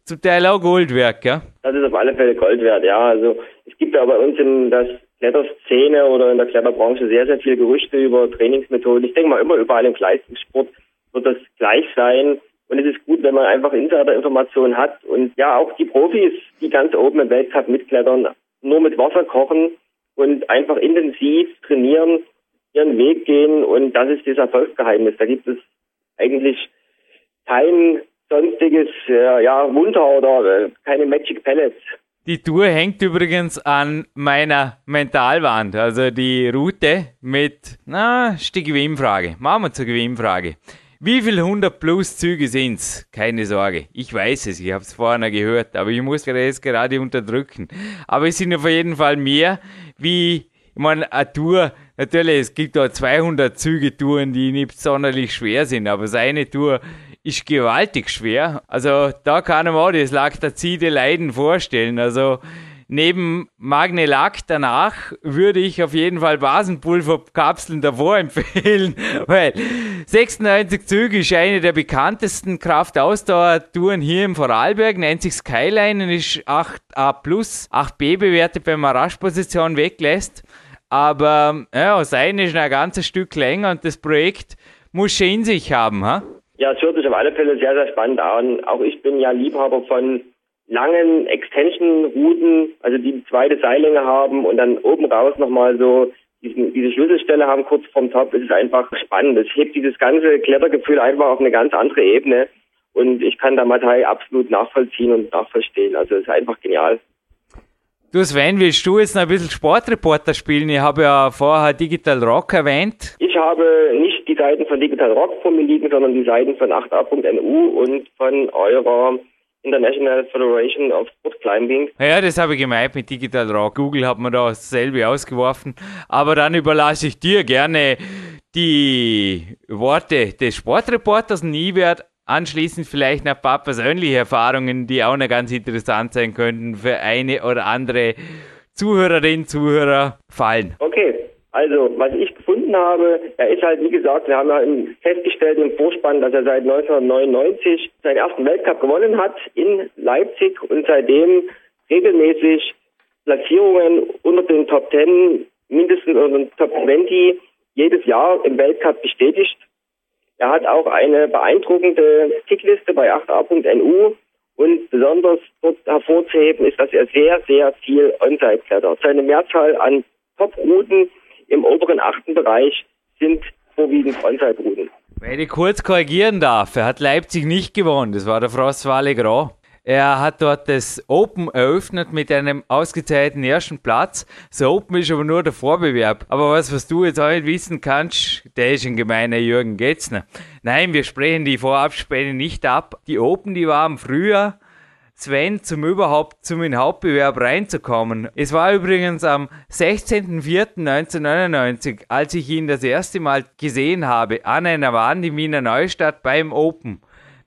zum Teil auch Gold wert, gell? Das ist auf alle Fälle Gold wert, ja. Also es gibt ja bei uns in der Kletterszene oder in der Kletterbranche sehr, sehr viele Gerüchte über Trainingsmethoden. Ich denke mal immer überall im Leistungssport wird das gleich sein. Und es ist gut, wenn man einfach Insider-Informationen hat und ja auch die Profis, die ganz oben im Weltcup mitklettern, nur mit Wasser kochen und einfach intensiv trainieren, ihren Weg gehen und das ist das Erfolgsgeheimnis. Da gibt es eigentlich kein sonstiges äh, ja, Wunder oder äh, keine Magic Pellets. Die Tour hängt übrigens an meiner Mentalwand, also die Route mit, na, ist die Gewinnfrage. Machen wir zur Gewinnfrage. Wie viel 100 plus Züge sind's? Keine Sorge. Ich weiß es, ich habe es vorher gehört, aber ich muss es gerade unterdrücken. Aber es sind auf jeden Fall mehr wie, ich meine, eine Tour, natürlich, es gibt da 200 Züge-Touren, die nicht sonderlich schwer sind, aber seine Tour ist gewaltig schwer. Also da kann man auch das Laktazide Leiden vorstellen. Also neben Magnelac danach würde ich auf jeden Fall Basenpulverkapseln davor empfehlen, weil 96 Züge ist eine der bekanntesten Kraftausdauertouren hier im Vorarlberg, nennt sich Skyline und ist 8a plus, 8b bewertet, wenn man Raschposition weglässt. Aber ja, sein ist ein ganzes Stück länger und das Projekt muss schon in sich haben, ha? Ja, es hört sich auf alle Fälle sehr, sehr spannend an. Auch ich bin ja Liebhaber von langen Extension-Routen, also die zweite Seillänge haben und dann oben raus nochmal so diesen, diese Schlüsselstelle haben kurz vorm Top. Es ist einfach spannend. Es hebt dieses ganze Klettergefühl einfach auf eine ganz andere Ebene. Und ich kann da Matai absolut nachvollziehen und nachverstehen. Also es ist einfach genial. Du Sven, willst du jetzt noch ein bisschen Sportreporter spielen? Ich habe ja vorher Digital Rock erwähnt. Ich habe nicht die Seiten von Digital Rock vor mir liegen, sondern die Seiten von 8a.nu und von eurer International Federation of Sport Climbing. Ja, das habe ich gemeint mit Digital Rock. Google hat mir da dasselbe ausgeworfen. Aber dann überlasse ich dir gerne die Worte des Sportreporters. Nie wird anschließend vielleicht noch ein paar persönliche Erfahrungen, die auch noch ganz interessant sein könnten für eine oder andere Zuhörerin, Zuhörer fallen. Okay, also was ich gefunden habe, er ist halt, wie gesagt, wir haben ja festgestellt im Vorspann, dass er seit 1999 seinen ersten Weltcup gewonnen hat in Leipzig und seitdem regelmäßig Platzierungen unter den Top 10, mindestens unter den Top 20 jedes Jahr im Weltcup bestätigt. Er hat auch eine beeindruckende Tickliste bei 8a.nu und besonders dort hervorzuheben ist, dass er sehr, sehr viel Onside klettert. Seine Mehrzahl an Top-Routen im oberen achten Bereich sind vorwiegend Onside-Routen. Wenn ich kurz korrigieren darf, er hat Leipzig nicht gewonnen, das war der Frostwale Grand. Er hat dort das Open eröffnet mit einem ausgezeichneten ersten Platz. Das Open ist aber nur der Vorbewerb. Aber was, was du jetzt auch nicht wissen kannst, der ist ein gemeiner Jürgen Getzner. Nein, wir sprechen die Vorabspäne nicht ab. Die Open, die waren früher Sven zum überhaupt zum in Hauptbewerb reinzukommen. Es war übrigens am 16.04.1999, als ich ihn das erste Mal gesehen habe, an einer Wand in Wiener Neustadt beim Open.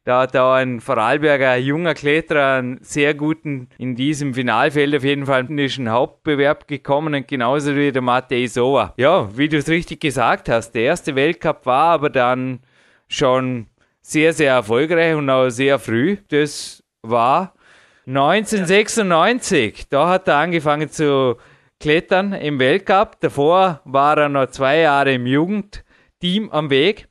Da hat da ein Vorarlberger junger Kletterer einen sehr guten, in diesem Finalfeld auf jeden Fall indischen Hauptbewerb gekommen und genauso wie der Matej Sova. Ja, wie du es richtig gesagt hast, der erste Weltcup war aber dann schon sehr, sehr erfolgreich und auch sehr früh. Das war 1996. Da hat er angefangen zu klettern im Weltcup. Davor war er noch zwei Jahre im Jugendteam am Weg.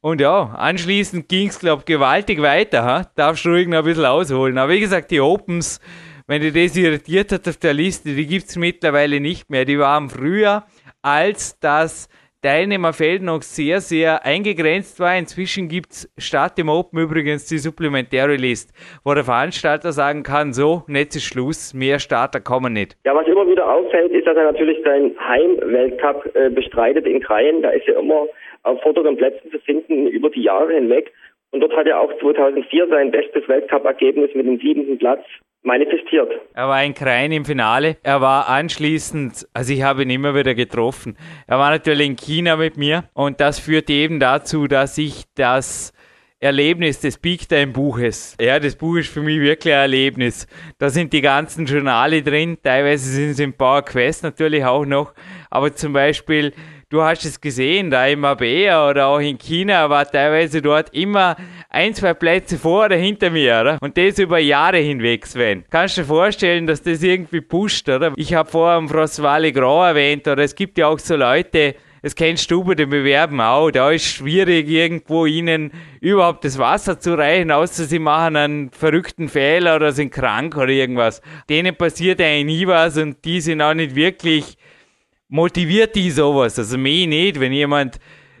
Und ja, anschließend ging es, glaube ich, gewaltig weiter. Ha? Darfst du ruhig noch ein bisschen ausholen. Aber wie gesagt, die Opens, wenn dir das irritiert hat auf der Liste, die gibt es mittlerweile nicht mehr. Die waren früher, als das Teilnehmerfeld noch sehr, sehr eingegrenzt war. Inzwischen gibt es statt dem Open übrigens die supplementäre List, wo der Veranstalter sagen kann, so, jetzt ist Schluss, mehr Starter kommen nicht. Ja, was immer wieder auffällt, ist, dass er natürlich seinen Heimweltcup äh, bestreitet in Kreien. Da ist er immer auf vorderen Plätzen zu finden über die Jahre hinweg. Und dort hat er auch 2004 sein bestes Weltcup-Ergebnis mit dem siebten Platz manifestiert. Er war in Krein im Finale. Er war anschließend, also ich habe ihn immer wieder getroffen. Er war natürlich in China mit mir und das führte eben dazu, dass ich das Erlebnis des Big Time Buches. Ja, das Buch ist für mich wirklich ein Erlebnis. Da sind die ganzen Journale drin, teilweise sind sie im Power Quest natürlich auch noch, aber zum Beispiel du hast es gesehen, da im Mabea oder auch in China war teilweise dort immer ein, zwei Plätze vor oder hinter mir, oder? Und das über Jahre hinweg, Sven. Kannst du dir vorstellen, dass das irgendwie pusht, oder? Ich habe vorher am Frostwale Grand erwähnt, oder es gibt ja auch so Leute, das kennst du bei den Bewerben auch. Da ist schwierig, irgendwo ihnen überhaupt das Wasser zu reichen, außer sie machen einen verrückten Fehler oder sind krank oder irgendwas. Denen passiert eigentlich nie was und die sind auch nicht wirklich motiviert die sowas. Also mich nicht, wenn jemand,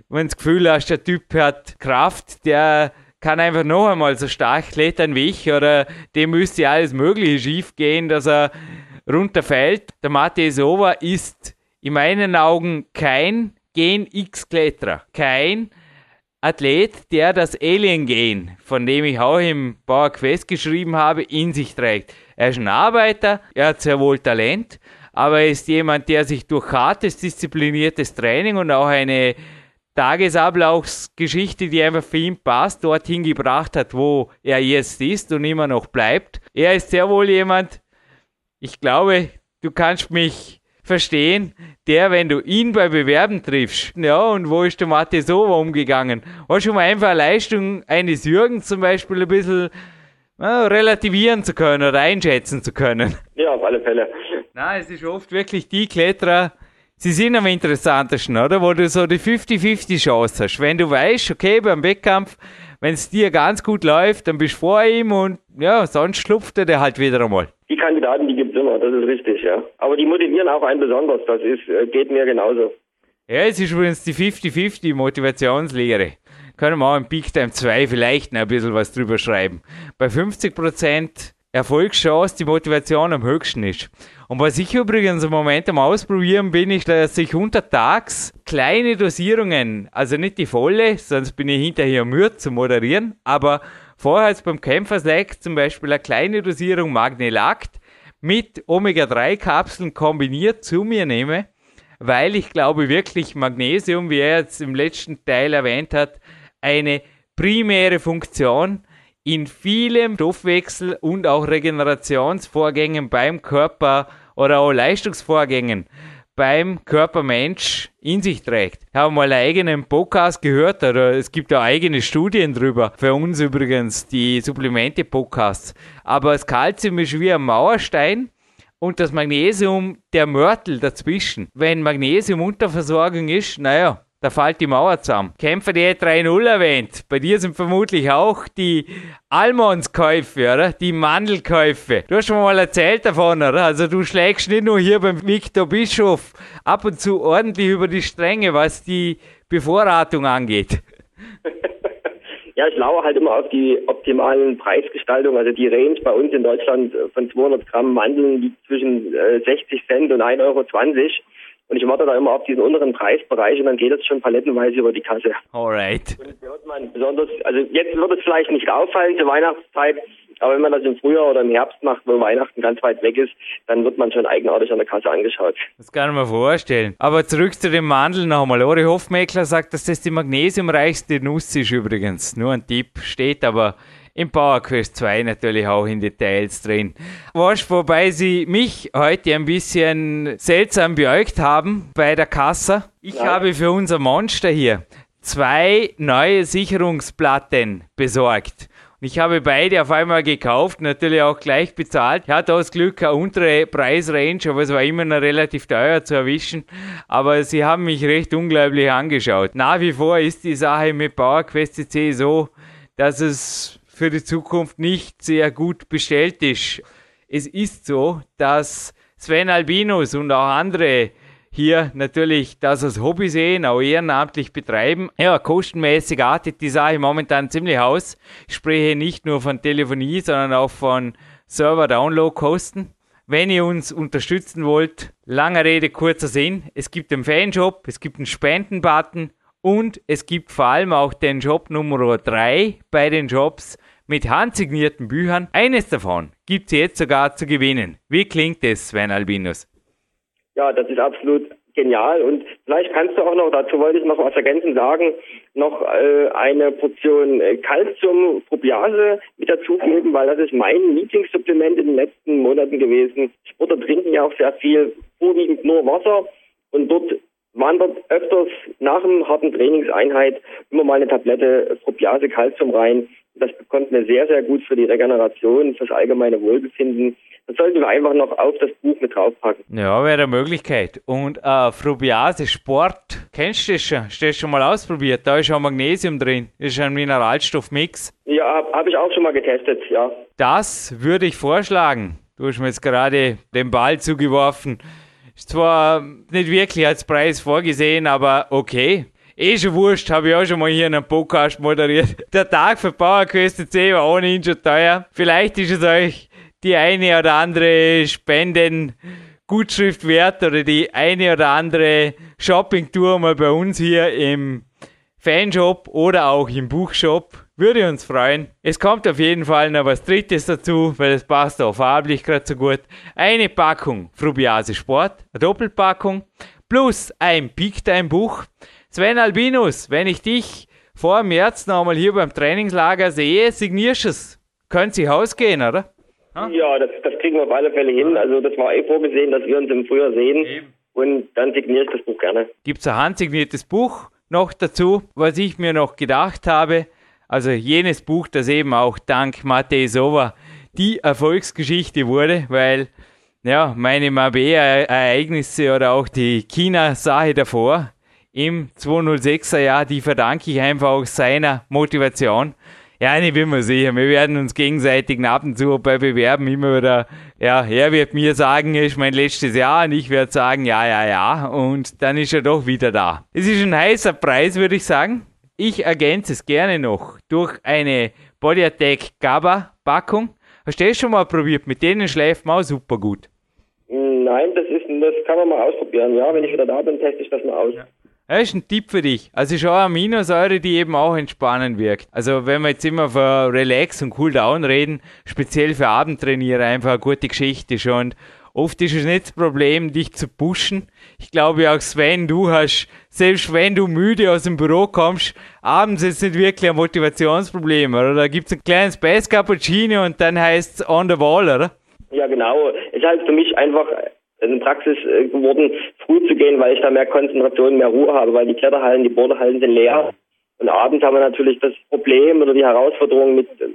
wenn das Gefühl hast, der Typ hat Kraft, der kann einfach noch einmal so stark klettern wie ich oder dem müsste alles Mögliche schief gehen, dass er runterfällt. Der Matej Sova ist in meinen Augen kein Gen X-Kletterer, kein Athlet, der das Alien-Gen, von dem ich auch im Power Quest geschrieben habe, in sich trägt. Er ist ein Arbeiter, er hat sehr wohl Talent, aber er ist jemand, der sich durch hartes, diszipliniertes Training und auch eine Tagesablaufsgeschichte, die einfach für ihn passt, dorthin gebracht hat, wo er jetzt ist und immer noch bleibt. Er ist sehr wohl jemand, ich glaube, du kannst mich verstehen, der, wenn du ihn bei Bewerben triffst, ja, und wo ist der Mathe so umgegangen? Hast du mal einfach eine Leistung eines Jürgens zum Beispiel ein bisschen ja, relativieren zu können oder einschätzen zu können? Ja, auf alle Fälle. Na, es ist oft wirklich die Kletterer, sie sind am interessantesten, oder? Wo du so die 50-50 Chance hast. Wenn du weißt, okay, beim Wettkampf, wenn es dir ganz gut läuft, dann bist du vor ihm und ja, sonst schlupft er der halt wieder einmal. Die Kandidaten, die gibt es immer, das ist richtig, ja. Aber die motivieren auch einen besonders, das ist, äh, geht mir genauso. Ja, es ist übrigens die 50-50 Motivationslehre. Können wir auch im Peak Time 2 vielleicht noch ein bisschen was drüber schreiben. Bei 50% Erfolgschance die Motivation am höchsten ist. Und was ich übrigens im Moment am Ausprobieren bin, ist, dass ich untertags kleine Dosierungen, also nicht die volle, sonst bin ich hinterher müde zu moderieren, aber vorher jetzt beim Kämpferslack zum Beispiel eine kleine Dosierung Magnelakt mit Omega-3-Kapseln kombiniert zu mir nehme, weil ich glaube wirklich Magnesium, wie er jetzt im letzten Teil erwähnt hat, eine primäre Funktion in vielem Stoffwechsel und auch Regenerationsvorgängen beim Körper oder auch Leistungsvorgängen beim Körpermensch in sich trägt. Ich habe mal einen eigenen Podcast gehört, oder es gibt ja eigene Studien drüber. Für uns übrigens die Supplemente-Podcasts. Aber das Kalzium ist wie ein Mauerstein und das Magnesium der Mörtel dazwischen. Wenn Magnesium-Unterversorgung ist, naja, da fällt die Mauer zusammen. Kämpfer die 3-0 erwähnt. Bei dir sind vermutlich auch die Almondskäufe, oder? Die Mandelkäufe. Du hast schon mal erzählt davon, oder? Also du schlägst nicht nur hier beim Viktor Bischof ab und zu ordentlich über die Stränge, was die Bevorratung angeht. Ja, ich lauere halt immer auf die optimalen Preisgestaltungen. Also die Range bei uns in Deutschland von 200 Gramm Mandeln liegt zwischen 60 Cent und 1,20 Euro. Und ich warte da immer auf diesen unteren Preisbereich und dann geht es schon palettenweise über die Kasse. Alright. Und wird man besonders, also jetzt wird es vielleicht nicht auffallen zur Weihnachtszeit, aber wenn man das im Frühjahr oder im Herbst macht, wo Weihnachten ganz weit weg ist, dann wird man schon eigenartig an der Kasse angeschaut. Das kann man vorstellen. Aber zurück zu dem Mandel nochmal. Ori Hofmeckler sagt, dass das die magnesiumreichste Nuss ist übrigens. Nur ein Tipp steht aber im Power Quest 2 natürlich auch in Details drin. Was, wobei sie mich heute ein bisschen seltsam beäugt haben bei der Kasse. Ich ja. habe für unser Monster hier zwei neue Sicherungsplatten besorgt. Und ich habe beide auf einmal gekauft, natürlich auch gleich bezahlt. Ich hatte aus Glück eine untere Preisrange, aber es war immer noch relativ teuer zu erwischen. Aber sie haben mich recht unglaublich angeschaut. Nach wie vor ist die Sache mit PowerQuest C so, dass es für die Zukunft nicht sehr gut bestellt ist. Es ist so, dass Sven Albinus und auch andere hier natürlich das als Hobby sehen, auch ehrenamtlich betreiben. Ja, kostenmäßig artet die Sache momentan ziemlich aus. Ich spreche nicht nur von Telefonie, sondern auch von Server-Download-Kosten. Wenn ihr uns unterstützen wollt, lange Rede, kurzer Sinn. Es gibt einen Fanshop, es gibt einen Spenden-Button und es gibt vor allem auch den Job Nummer 3 bei den Jobs mit handsignierten Büchern. Eines davon gibt es jetzt sogar zu gewinnen. Wie klingt es, Sven Albinus? Ja, das ist absolut genial und vielleicht kannst du auch noch, dazu wollte ich noch was ergänzend sagen, noch äh, eine Portion äh, Calcium Probiase mit dazugeben, weil das ist mein Lieblingssupplement in den letzten Monaten gewesen. Sportler trinken ja auch sehr viel, vorwiegend nur Wasser und dort wandert öfters nach einem harten Trainingseinheit immer mal eine Tablette Propiase Calcium rein. Das bekommt mir sehr, sehr gut für die Regeneration, fürs allgemeine Wohlbefinden. Das sollten wir einfach noch auf das Buch mit draufpacken. Ja, wäre eine Möglichkeit. Und äh, Frubiase Sport, kennst du das schon? Hast du das schon mal ausprobiert? Da ist auch Magnesium drin. Das ist ein Mineralstoffmix. Ja, habe hab ich auch schon mal getestet, ja. Das würde ich vorschlagen. Du hast mir jetzt gerade den Ball zugeworfen. Ist zwar nicht wirklich als Preis vorgesehen, aber okay. Eh schon wurscht, habe ich auch schon mal hier in einem Podcast moderiert. Der Tag für PowerQuest C war ohnehin schon teuer. Vielleicht ist es euch die eine oder andere Spenden Gutschrift wert oder die eine oder andere Shoppingtour mal bei uns hier im Fanshop oder auch im Buchshop. Würde uns freuen. Es kommt auf jeden Fall noch was Drittes dazu, weil es passt auch farblich gerade so gut. Eine Packung Frubiase Sport, eine Doppelpackung, plus ein Peak Time Buch. Sven Albinus, wenn ich dich vor März nochmal hier beim Trainingslager sehe, signierst du es. Können Sie ausgehen, oder? Ja, das, das kriegen wir auf alle Fälle hin. Also das war eh vorgesehen, dass wir uns im Frühjahr sehen. Eben. Und dann signiere ich das Buch gerne. Gibt es ein handsigniertes Buch noch dazu, was ich mir noch gedacht habe. Also jenes Buch, das eben auch dank Matej Sova die Erfolgsgeschichte wurde, weil ja, meine Mabea-Ereignisse oder auch die China-Sache davor im 206er Jahr, die verdanke ich einfach auch seiner Motivation. Ja, ich bin mir sicher, wir werden uns gegenseitig ab und zu bei Bewerben immer wieder, ja, er wird mir sagen, es ist mein letztes Jahr und ich werde sagen, ja, ja, ja, und dann ist er doch wieder da. Es ist ein heißer Preis, würde ich sagen. Ich ergänze es gerne noch durch eine Body Attack GABA Packung. Hast du das schon mal probiert? Mit denen schläft man auch super gut. Nein, das ist, das kann man mal ausprobieren. Ja, wenn ich wieder da bin, teste ich das mal aus. Das ist ein Tipp für dich. Also schon eine Aminosäure, die eben auch entspannend wirkt. Also wenn wir jetzt immer von Relax und Cool Down reden, speziell für Abendtrainierer einfach eine gute Geschichte schon. Oft ist es nicht das Problem, dich zu pushen. Ich glaube auch Sven, du hast, selbst wenn du müde aus dem Büro kommst, abends ist nicht wirklich ein Motivationsproblem, oder? Da gibt es ein kleines Space Cappuccino und dann heißt es on the wall, oder? Ja, genau. Es ist halt für mich einfach eine Praxis äh, geworden, früh zu gehen, weil ich da mehr Konzentration, mehr Ruhe habe, weil die Kletterhallen, die Borderhallen sind leer. Und abends haben wir natürlich das Problem oder die Herausforderung mit äh,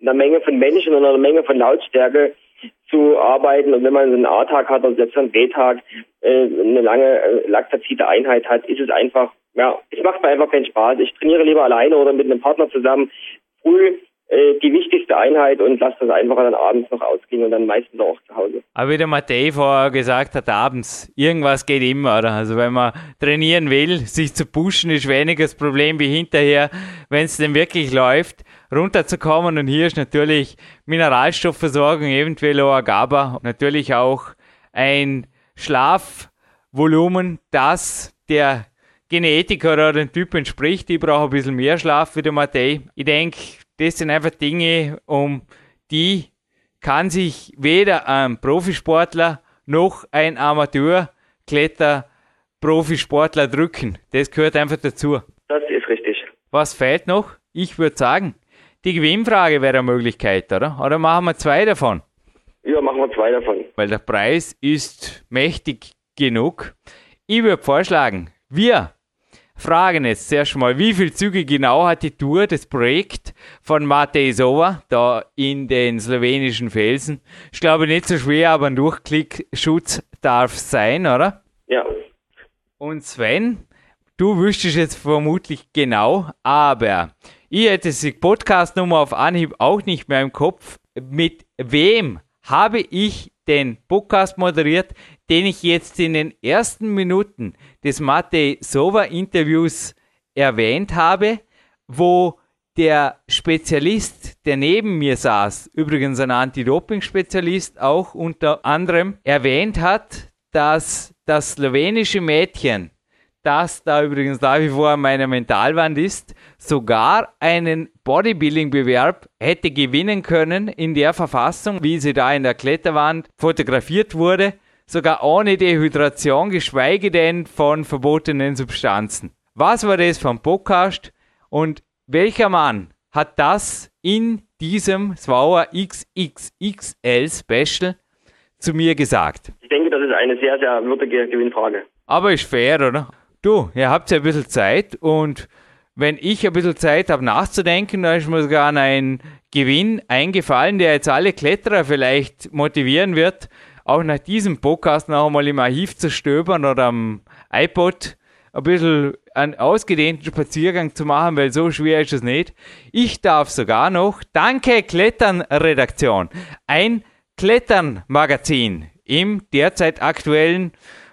einer Menge von Menschen und einer Menge von Lautstärke zu arbeiten. Und wenn man so einen A-Tag hat oder selbst einen B-Tag, äh, eine lange äh, laktazide Einheit hat, ist es einfach, ja, es macht mir einfach keinen Spaß. Ich trainiere lieber alleine oder mit einem Partner zusammen früh die wichtigste Einheit und lasse das einfach dann abends noch ausgehen und dann meistens auch zu Hause. Aber wie der Matej vorher gesagt hat, abends, irgendwas geht immer, oder? Also wenn man trainieren will, sich zu pushen, ist weniger das Problem wie hinterher, wenn es denn wirklich läuft, runterzukommen. Und hier ist natürlich Mineralstoffversorgung, eventuell auch GABA, natürlich auch ein Schlafvolumen, das der Genetik oder den Typ entspricht. Ich brauche ein bisschen mehr Schlaf wie der Matej. Ich denke, das sind einfach Dinge, um die kann sich weder ein Profisportler noch ein Amateur-Kletter-Profisportler drücken. Das gehört einfach dazu. Das ist richtig. Was fehlt noch? Ich würde sagen, die Gewinnfrage wäre eine Möglichkeit, oder? Oder machen wir zwei davon? Ja, machen wir zwei davon. Weil der Preis ist mächtig genug. Ich würde vorschlagen, wir fragen jetzt zuerst mal, wie viele Züge genau hat die Tour, das Projekt von Matej Sova, da in den slowenischen Felsen? Ich glaube nicht so schwer, aber ein Durchklickschutz darf sein, oder? Ja. Und Sven, du wüsstest jetzt vermutlich genau, aber ich hätte die Podcast-Nummer auf Anhieb auch nicht mehr im Kopf. Mit wem habe ich den Podcast moderiert, den ich jetzt in den ersten Minuten des Matej Sova Interviews erwähnt habe, wo der Spezialist, der neben mir saß, übrigens ein Anti-Doping-Spezialist auch unter anderem, erwähnt hat, dass das slowenische Mädchen, das da übrigens nach wie vor an meiner Mentalwand ist, sogar einen Bodybuilding-Bewerb hätte gewinnen können in der Verfassung, wie sie da in der Kletterwand fotografiert wurde, sogar ohne Dehydration, geschweige denn von verbotenen Substanzen. Was war das vom Podcast und welcher Mann hat das in diesem Swauer XXXL Special zu mir gesagt? Ich denke, das ist eine sehr, sehr würdige Gewinnfrage. Aber ist fair, oder? Du, ihr habt ja ein bisschen Zeit und wenn ich ein bisschen Zeit habe nachzudenken, da ist mir sogar ein Gewinn eingefallen, der jetzt alle Kletterer vielleicht motivieren wird, auch nach diesem Podcast noch einmal im Archiv zu stöbern oder am iPod ein bisschen einen ausgedehnten Spaziergang zu machen, weil so schwer ist es nicht. Ich darf sogar noch, danke Klettern-Redaktion, ein Klettern-Magazin im derzeit aktuellen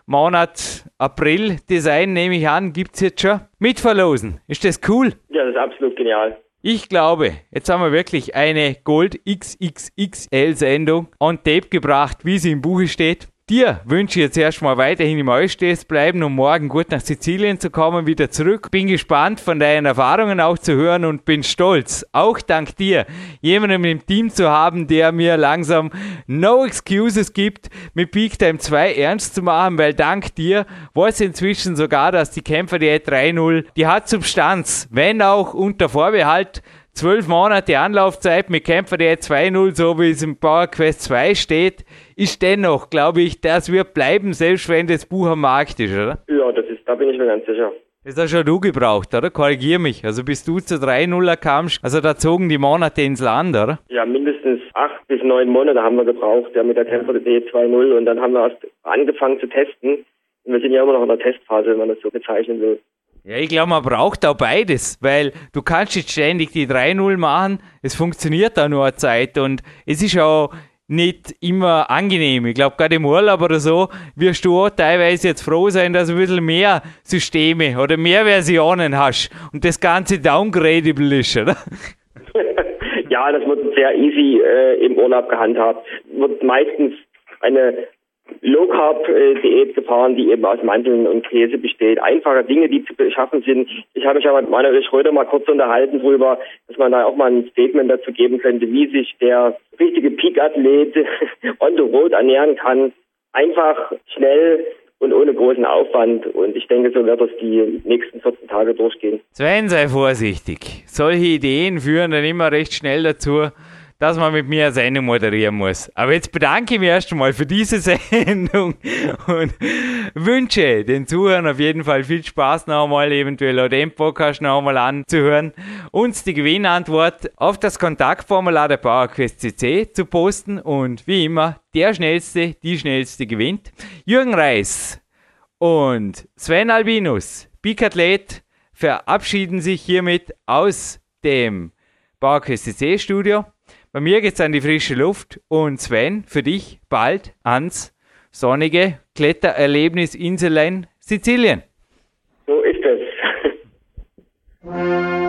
Monat April Design, nehme ich an, gibt es jetzt schon. Mitverlosen. Ist das cool? Ja, das ist absolut genial. Ich glaube, jetzt haben wir wirklich eine Gold XXXL Sendung on Tape gebracht, wie sie im Buche steht. Dir wünsche ich jetzt erstmal weiterhin im Eustehst bleiben, um morgen gut nach Sizilien zu kommen, wieder zurück. Bin gespannt, von deinen Erfahrungen auch zu hören und bin stolz, auch dank dir, jemanden im Team zu haben, der mir langsam no excuses gibt, mit Peak Time 2 ernst zu machen, weil dank dir weiß inzwischen sogar, dass die Kämpfer die 3.0, die hat Substanz, wenn auch unter Vorbehalt zwölf Monate Anlaufzeit mit Kämpfer der 2-0, so wie es im Power Quest 2 steht, ist dennoch, glaube ich, das wird bleiben, selbst wenn das Buch am Markt ist, oder? Ja, das ist, da bin ich mir ganz sicher. Das hast schon du gebraucht, oder? Korrigier mich. Also bis du zu 3-0 kamst, also da zogen die Monate ins Land, oder? Ja, mindestens acht bis neun Monate haben wir gebraucht, ja, mit der Kämpfer D 2-0 und dann haben wir erst angefangen zu testen. Und wir sind ja immer noch in der Testphase, wenn man das so bezeichnen will. Ja, ich glaube, man braucht auch beides, weil du kannst jetzt ständig die 3-0 machen, es funktioniert auch nur eine Zeit und es ist auch nicht immer angenehm. Ich glaube, gerade im Urlaub oder so wirst du auch teilweise jetzt froh sein, dass du ein bisschen mehr Systeme oder mehr Versionen hast und das Ganze downgradable ist, oder? ja, das wird sehr easy äh, im Urlaub gehandhabt. Wird meistens eine Low-Carb-Diät gefahren, die eben aus Mandeln und Käse besteht. Einfache Dinge, die zu beschaffen sind. Ich habe mich ja mit Manuel Schröder mal kurz unterhalten darüber, dass man da auch mal ein Statement dazu geben könnte, wie sich der richtige Peak-Athlet on the road ernähren kann. Einfach, schnell und ohne großen Aufwand. Und ich denke, so wird es die nächsten 14 Tage durchgehen. Sven, sei vorsichtig. Solche Ideen führen dann immer recht schnell dazu, dass man mit mir eine Sendung moderieren muss. Aber jetzt bedanke ich mich erst einmal für diese Sendung und wünsche den Zuhörern auf jeden Fall viel Spaß noch einmal, eventuell auch den Podcast noch einmal anzuhören, uns die Gewinnantwort auf das Kontaktformular der PowerQuest CC zu posten und wie immer, der Schnellste, die Schnellste gewinnt. Jürgen Reis und Sven Albinus, Peak-Athlet, verabschieden sich hiermit aus dem PowerQuest CC Studio. Bei mir geht's an die frische Luft und Sven, für dich bald ans sonnige Klettererlebnis Inselein Sizilien. So ist es.